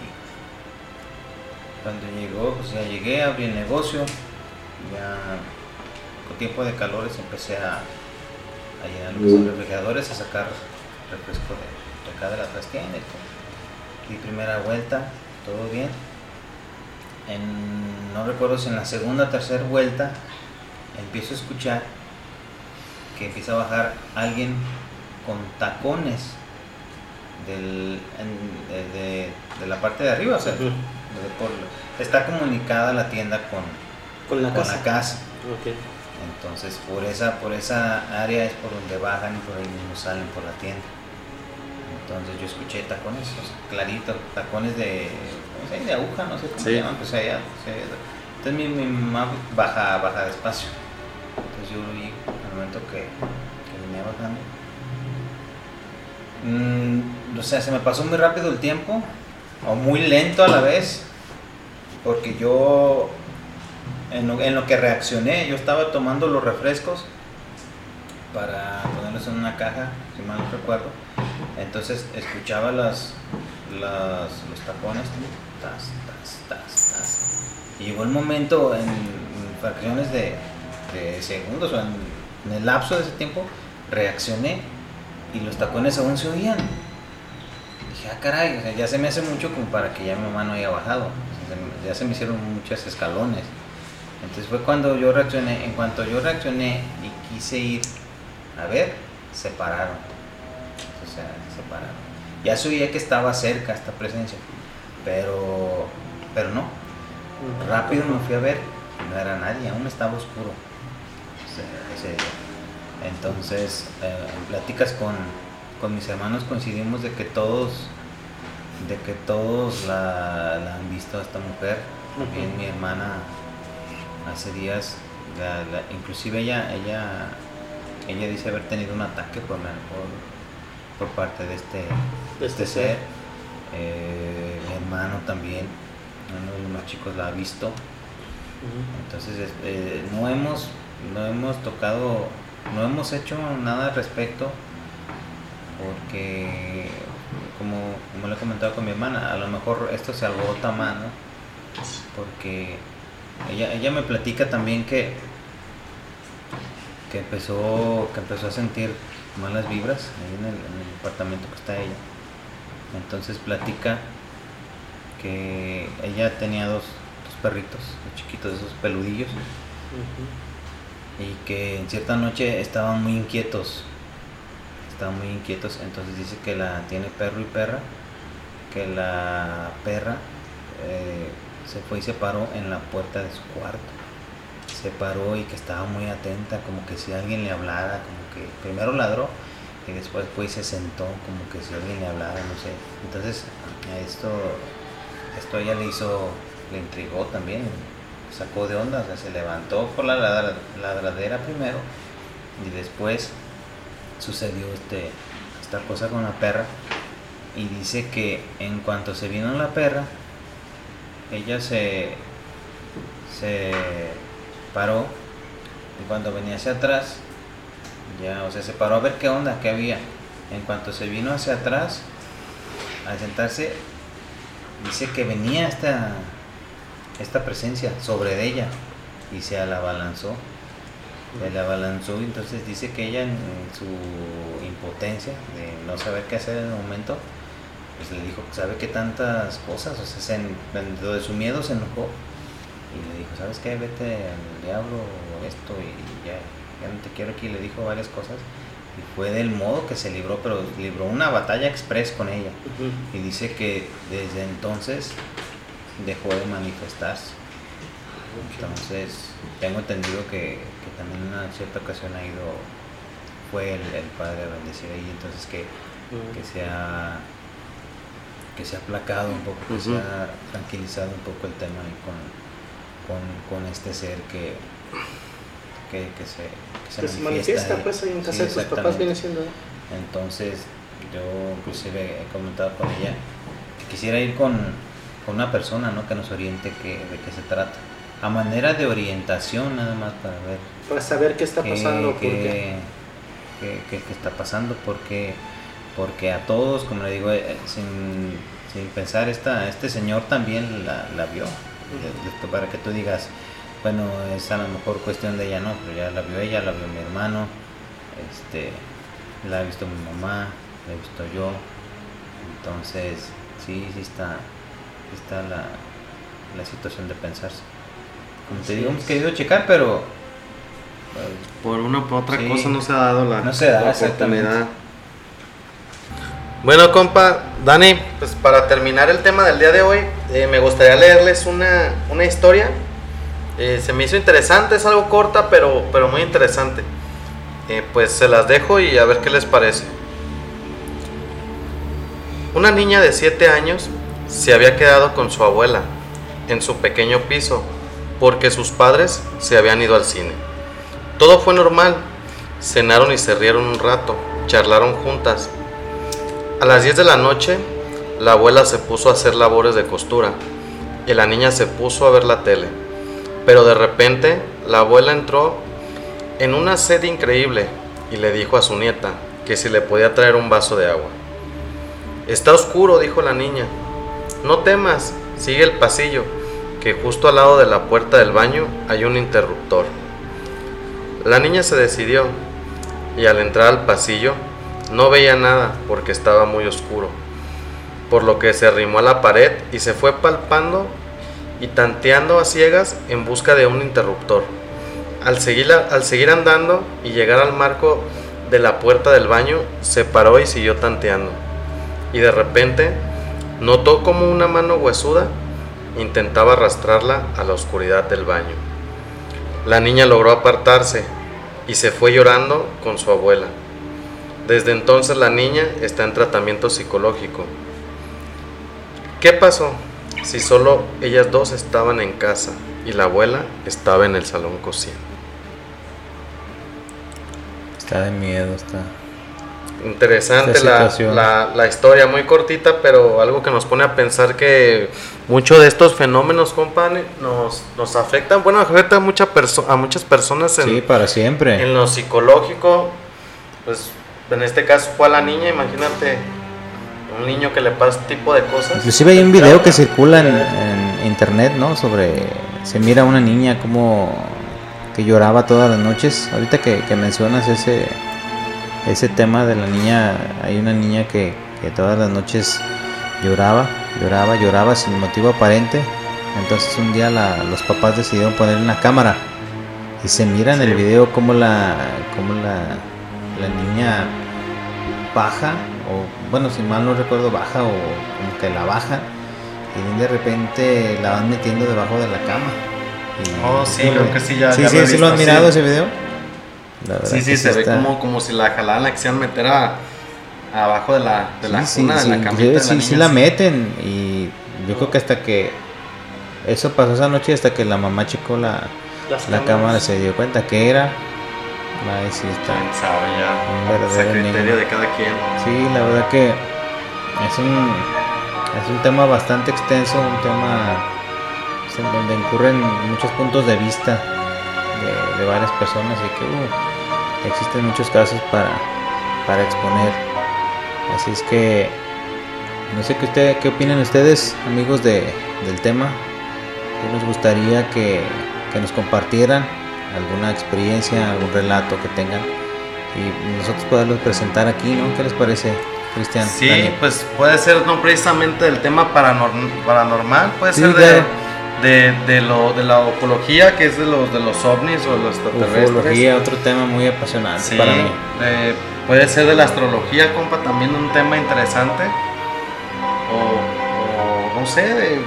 cuando llegó, pues ya llegué, abrí el negocio, ya con tiempo de calores empecé a en los refrigeradores a sacar refresco de, acá de la trastienda y primera vuelta, todo bien. En, no recuerdo si en la segunda o tercera vuelta empiezo a escuchar que empieza a bajar alguien con tacones del, de, la parte de arriba, o sea, está comunicada la tienda con,
con la casa.
La casa. Entonces por esa, por esa área es por donde bajan y por ahí mismo salen por la tienda. Entonces yo escuché tacones, clarito, tacones de, de aguja, no sé cómo se llaman, pues allá, Entonces mi, mi mamá baja, baja despacio. Entonces yo lo vi al momento que, que venía bajando. Mm, o sea, se me pasó muy rápido el tiempo, o muy lento a la vez, porque yo, en lo, que reaccioné, yo estaba tomando los refrescos para ponerlos en una caja, si mal no recuerdo. Entonces escuchaba las, los tapones, tas, tas, tas, tas. Y llegó el momento en, fracciones de, de segundos o en, en el lapso de ese tiempo, reaccioné y los tacones aún se oían. Dije, ah, caray, o sea, ya se me hace mucho como para que ya mi mamá no haya bajado. O sea, ya se me hicieron muchos escalones. Entonces fue cuando yo reaccioné. En cuanto yo reaccioné y quise ir a ver, se pararon. O sea, se pararon. Ya se oía que estaba cerca esta presencia, pero, pero no. Rápido me fui a ver, no era nadie, aún estaba oscuro ese- ese día. Entonces, eh, en pláticas con, con mis hermanos coincidimos de que todos, de que todos la, la han visto a esta mujer. También mi hermana hace días, la- la- inclusive ella, ella, ella dice haber tenido un ataque por, la- por, por parte de este,
De este
este ser. Eh, mi hermano también, uno de los más chicos la ha visto. Entonces, es- eh, no, hemos, no hemos tocado, no hemos hecho nada al respecto porque, como, como le he comentado con mi hermana, a lo mejor esto se alborota más, ¿no? Porque ella, ella me platica también que, que, empezó, que empezó a sentir malas vibras ahí en el, en el departamento que está ella. Entonces platica que ella tenía dos, dos perritos, dos chiquitos, esos peludillos, y que en cierta noche estaban muy inquietos. Estaban muy inquietos, entonces dice que la tiene perro y perra, que la perra eh, se fue y se paró en la puerta de su cuarto. Se paró y que estaba muy atenta, como que si alguien le hablara, como que primero ladró y después fue y se sentó, como que si alguien le hablara, no sé. Entonces a esto, esto ella le hizo, le intrigó también, sacó de onda, se levantó por la ladra- ladradera primero y después sucedió este, esta cosa con la perra y dice que en cuanto se vino la perra, ella se, se paró y cuando venía hacia atrás, ya, o sea, se paró a ver qué onda, qué había. En cuanto se vino hacia atrás, al sentarse, dice que venía esta, esta presencia sobre ella y se la abalanzó. Se la abalanzó y entonces dice que ella en, su impotencia de no saber qué hacer en el momento, pues le dijo, ¿sabe qué tantas cosas? O sea, se en- dentro de su miedo se enojó y le dijo, ¿sabes qué? Vete al diablo o esto y ya, ya no te quiero aquí. Le dijo varias cosas y fue del modo que se libró, pero libró una batalla express con ella.
Ujú.
Y dice que desde entonces dejó de manifestarse. Entonces, tengo entendido que, que también en una cierta ocasión ha ido, fue el, el padre a bendecir ahí, entonces que, que se ha que se ha aplacado un poco, que se
Ujú.
ha tranquilizado un poco el tema ahí con, con, con este ser que, que, que se, que se
Que se manifiesta pues ahí en casa
Sí,
de tus papás viene siendo.
Entonces, yo inclusive he comentado con ella que quisiera ir con, con una persona ¿no? que nos oriente qué, de qué se trata. A manera de orientación nada más para ver
Para saber qué está pasando,
qué-
qué.
qué- está pasando, porque, porque a todos, como le digo, eh, sin, sin pensar, esta, este señor también la, la vio. De- para que tú digas, bueno, es a lo mejor cuestión de ella, no, pero ya la vio ella, la vio mi hermano, este, la ha visto mi mamá, la he visto yo. Entonces, sí, sí está, está la, la situación de pensarse. Como te digo, hemos querido checar, pero pues,
Por una u otra
Sí.
cosa no se ha dado la,
No se da,
la oportunidad. Bueno, compa, Dani, pues para terminar el tema del día de hoy, eh, me gustaría leerles una, una historia. Eh, se me hizo interesante, es algo corta, pero, pero muy interesante. Eh, pues se las dejo y a ver qué les parece. Una niña de 7 años se había quedado con su abuela en su pequeño piso porque sus padres se habían ido al cine. Todo fue normal, cenaron y se rieron un rato, charlaron juntas. A las 10 de la noche, la abuela se puso a hacer labores de costura y la niña se puso a ver la tele. Pero de repente, la abuela entró en una sed increíble y le dijo a su nieta que si le podía traer un vaso de agua. Está oscuro, dijo la niña. No temas, sigue el pasillo, que justo al lado de la puerta del baño hay un interruptor. La niña se decidió y al entrar al pasillo no veía nada porque estaba muy oscuro, por lo que se arrimó a la pared y se fue palpando y tanteando a ciegas en busca de un interruptor. Al seguir, al seguir andando y llegar al marco de la puerta del baño, se paró y siguió tanteando. Y de repente notó como una mano huesuda intentaba arrastrarla a la oscuridad del baño. La niña logró apartarse y se fue llorando con su abuela. Desde entonces la niña está en tratamiento psicológico. ¿Qué pasó si solo ellas dos estaban en casa y la abuela estaba en el salón cociendo?
Está de miedo, está.
Interesante la, la, historia, muy cortita, pero algo que nos pone a pensar que muchos de estos fenómenos, compadre, nos, nos afectan. Bueno, afecta a, mucha a muchas personas en,
sí, para siempre.
en lo psicológico. Pues en este caso fue a la niña, imagínate un niño que le pasa este tipo de cosas.
Inclusive hay un video que circula en, en internet, ¿no? Sobre, se mira a una niña como que lloraba todas las noches. Ahorita que, mencionas ese, ese tema de la niña, hay una niña que, todas las noches lloraba, lloraba, lloraba sin motivo aparente. Entonces un día los papás decidieron poner una cámara y se mira en el video como la, como la, la niña baja, o bueno, si mal no recuerdo, baja o como que la baja y de repente la van metiendo debajo de la cama
oh, sí, creo que sí, ya.
Sí, sí, sí, lo han mirado ese video.
Sí, sí, se ve como, como si la jalaban, la quisieran meter a, abajo de la, de la cuna, de la camita.
Sí, sí, la meten. Y yo creo que hasta que. Eso pasó esa noche, hasta que la mamá checó la, la cámara, se dio cuenta que era.
Ahí sí está. sabe ya. Criterio de cada quien.
Sí, la verdad que es un, es un tema bastante extenso, un tema en donde incurren muchos puntos de vista de, varias personas y que uh, existen muchos casos para, para exponer. Así es que no sé qué, usted, qué opinan ustedes, amigos de, del tema. que nos gustaría que, que, nos compartieran alguna experiencia, algún relato que tengan y nosotros poderlos presentar aquí, ¿no? ¿Qué les parece, Cristian?
Sí, pues puede ser no precisamente del tema paranormal, puede ser de de, de, lo, de la ufología, que es de los, de los ovnis o los extraterrestres. Ufología,
otro tema muy apasionante para mí.
puede ser de la astrología, compa, también un tema interesante. O, no sé, de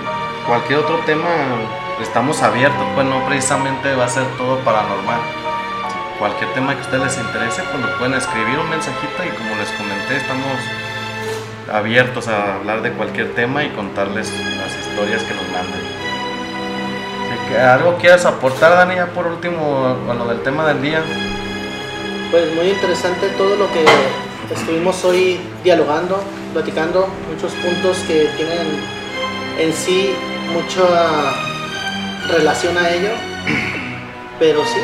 cualquier otro tema, estamos abiertos, pues no precisamente va a ser todo paranormal. Cualquier tema que a ustedes les interese, pues nos pueden escribir un mensajito y como les comenté, estamos abiertos a hablar de cualquier tema y contarles las historias que nos manden. ¿Algo quieras aportar, Dani, ya por último a lo del tema del día?
Pues muy interesante todo lo que estuvimos hoy dialogando, platicando, muchos puntos que tienen en sí mucha relación a ello, pero sí.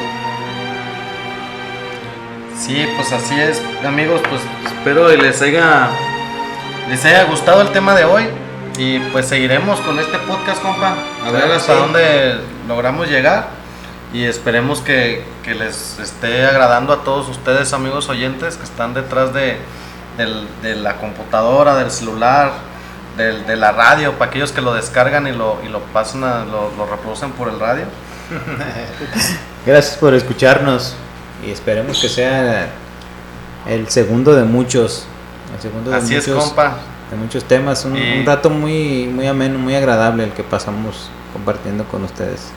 Sí, pues así es, amigos, pues espero que les haya, les haya gustado el tema de hoy. Y pues seguiremos con este podcast, compa. A ver hasta dónde logramos llegar. Y esperemos que, les esté agradando a todos ustedes, amigos oyentes, que están detrás de, la computadora, del celular, de la radio, para aquellos que lo descargan y lo, y lo pasan, lo, lo reproducen por el radio.
Gracias por escucharnos y esperemos que sea el segundo de muchos. El segundo de
Así es, compa
de muchos temas. Un, rato muy, muy ameno, muy agradable el que pasamos compartiendo con ustedes.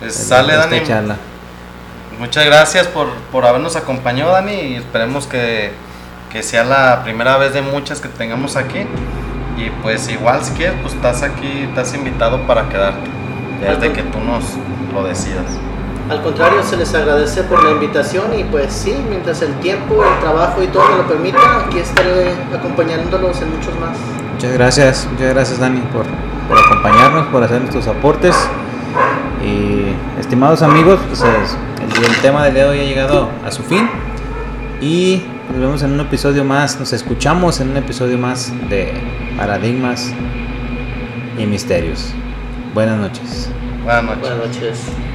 Pues sale, Dani. Muchas gracias por, por habernos acompañado, Dani, y esperemos que, que, sea la primera vez de muchas que tengamos aquí. Y pues igual si quieres, pues estás aquí, estás invitado para quedarte. desde que tú nos lo decidas.
Al contrario, se les agradece por la invitación y pues sí, mientras el tiempo, el trabajo y todo me lo permita, aquí estaré acompañándolos en muchos más.
Muchas gracias, muchas gracias Dani por, por acompañarnos, por hacer nuestros aportes. Y estimados amigos, pues el, el tema del día de hoy ha llegado a su fin. Y nos vemos en un episodio más, nos escuchamos en un episodio más de Paradigmas y Misterios. Buenas noches.
Buenas noches.
Buenas noches.